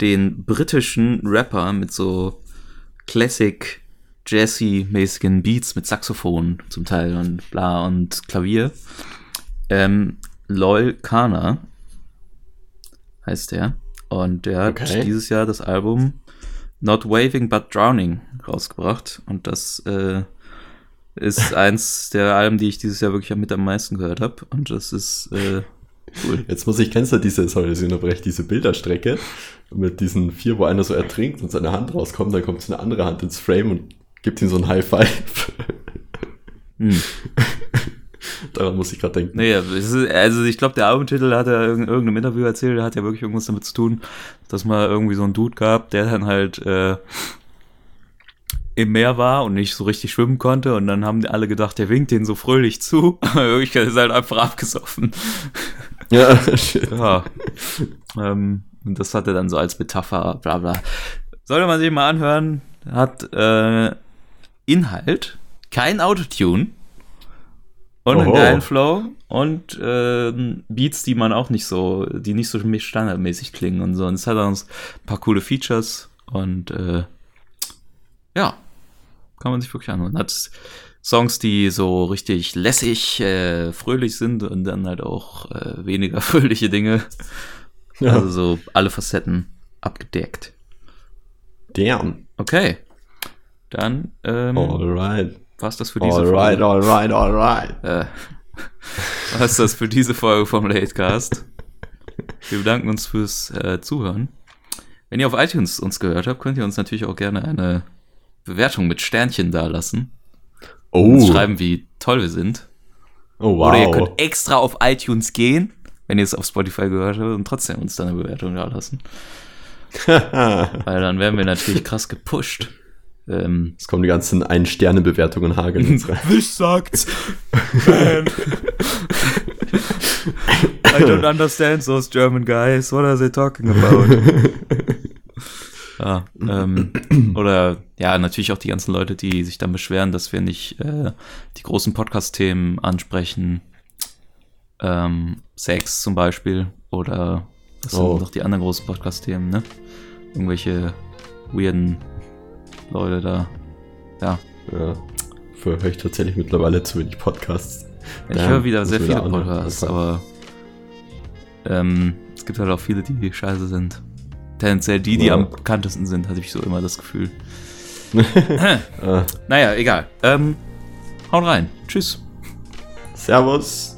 den britischen Rapper mit so Classic Jazzy-mäßigen Beats mit Saxophon zum Teil und bla und Klavier. Ähm, Loyal Kana heißt der. Und der hat Okay. dieses Jahr das Album Not Waving But Drowning rausgebracht. Und das äh, ist (laughs) eins der Alben, die ich dieses Jahr wirklich mit am meisten gehört habe. Und das ist äh, cool. Jetzt muss ich, kennst du diese, sorry, dass ich unterbreche, diese Bilderstrecke mit diesen vier, wo einer so ertrinkt und seine Hand rauskommt, dann kommt so eine andere Hand ins Frame und gibt ihm so ein High Five. Hm. (laughs) (laughs) Daran muss ich gerade denken. Nee, also ich glaube, der Albumtitel hat er in irgendeinem Interview erzählt, der hat ja wirklich irgendwas damit zu tun, dass mal irgendwie so ein Dude gab, der dann halt äh, im Meer war und nicht so richtig schwimmen konnte und dann haben alle gedacht, der winkt den so fröhlich zu, (laughs) aber in Wirklichkeit ist er halt einfach abgesoffen. (laughs) Ja, shit. Ja. ähm, und das hat er dann so als Metapher, bla bla. Sollte man sich mal anhören, hat äh, Inhalt, kein Autotune und einen geilen Flow und ähm, Beats, die man auch nicht so, die nicht so standardmäßig klingen und so. Und es hat auch ein paar coole Features und äh, ja, kann man sich wirklich anhören. Hat Songs, die so richtig lässig, äh, fröhlich sind und dann halt auch äh, weniger (laughs) fröhliche Dinge. Ja. Also so alle Facetten abgedeckt. Damn. Okay. Dann ähm, Alright. War's das für diese Alright, Folge. alright, alright. Äh, (laughs) war's das für diese Folge vom Latecast. Wir bedanken uns fürs äh, Zuhören. Wenn ihr auf iTunes uns gehört habt, könnt ihr uns natürlich auch gerne eine Bewertung mit Sternchen dalassen. Oh, Uns schreiben, wie toll wir sind. oh wow. Oder ihr könnt extra auf iTunes gehen, wenn ihr es auf Spotify gehört habt und trotzdem uns dann eine Bewertung da lassen. (laughs) Weil dann werden wir natürlich krass gepusht. Ähm, Jetzt kommen die ganzen Ein-Sterne-Bewertungen hageln jetzt rein. This sucks. Man. I don't understand those German guys. What are they talking about? (laughs) ja, ähm, oder ja, natürlich auch die ganzen Leute, die sich dann beschweren, dass wir nicht äh, die großen Podcast-Themen ansprechen. Ähm, Sex zum Beispiel. Oder was Oh. sind noch die anderen großen Podcast-Themen, ne? Irgendwelche weirden Leute da. Ja, Ja. Für höre ich tatsächlich mittlerweile zu wenig Podcasts. Ich Ja, höre wieder sehr viele Podcasts, aber ähm, es gibt halt auch viele, die scheiße sind. Tendenziell die, die Ja. am bekanntesten sind, hatte ich so immer das Gefühl. (laughs) Äh, Naja, egal. Ähm, haut rein. Tschüss. servus.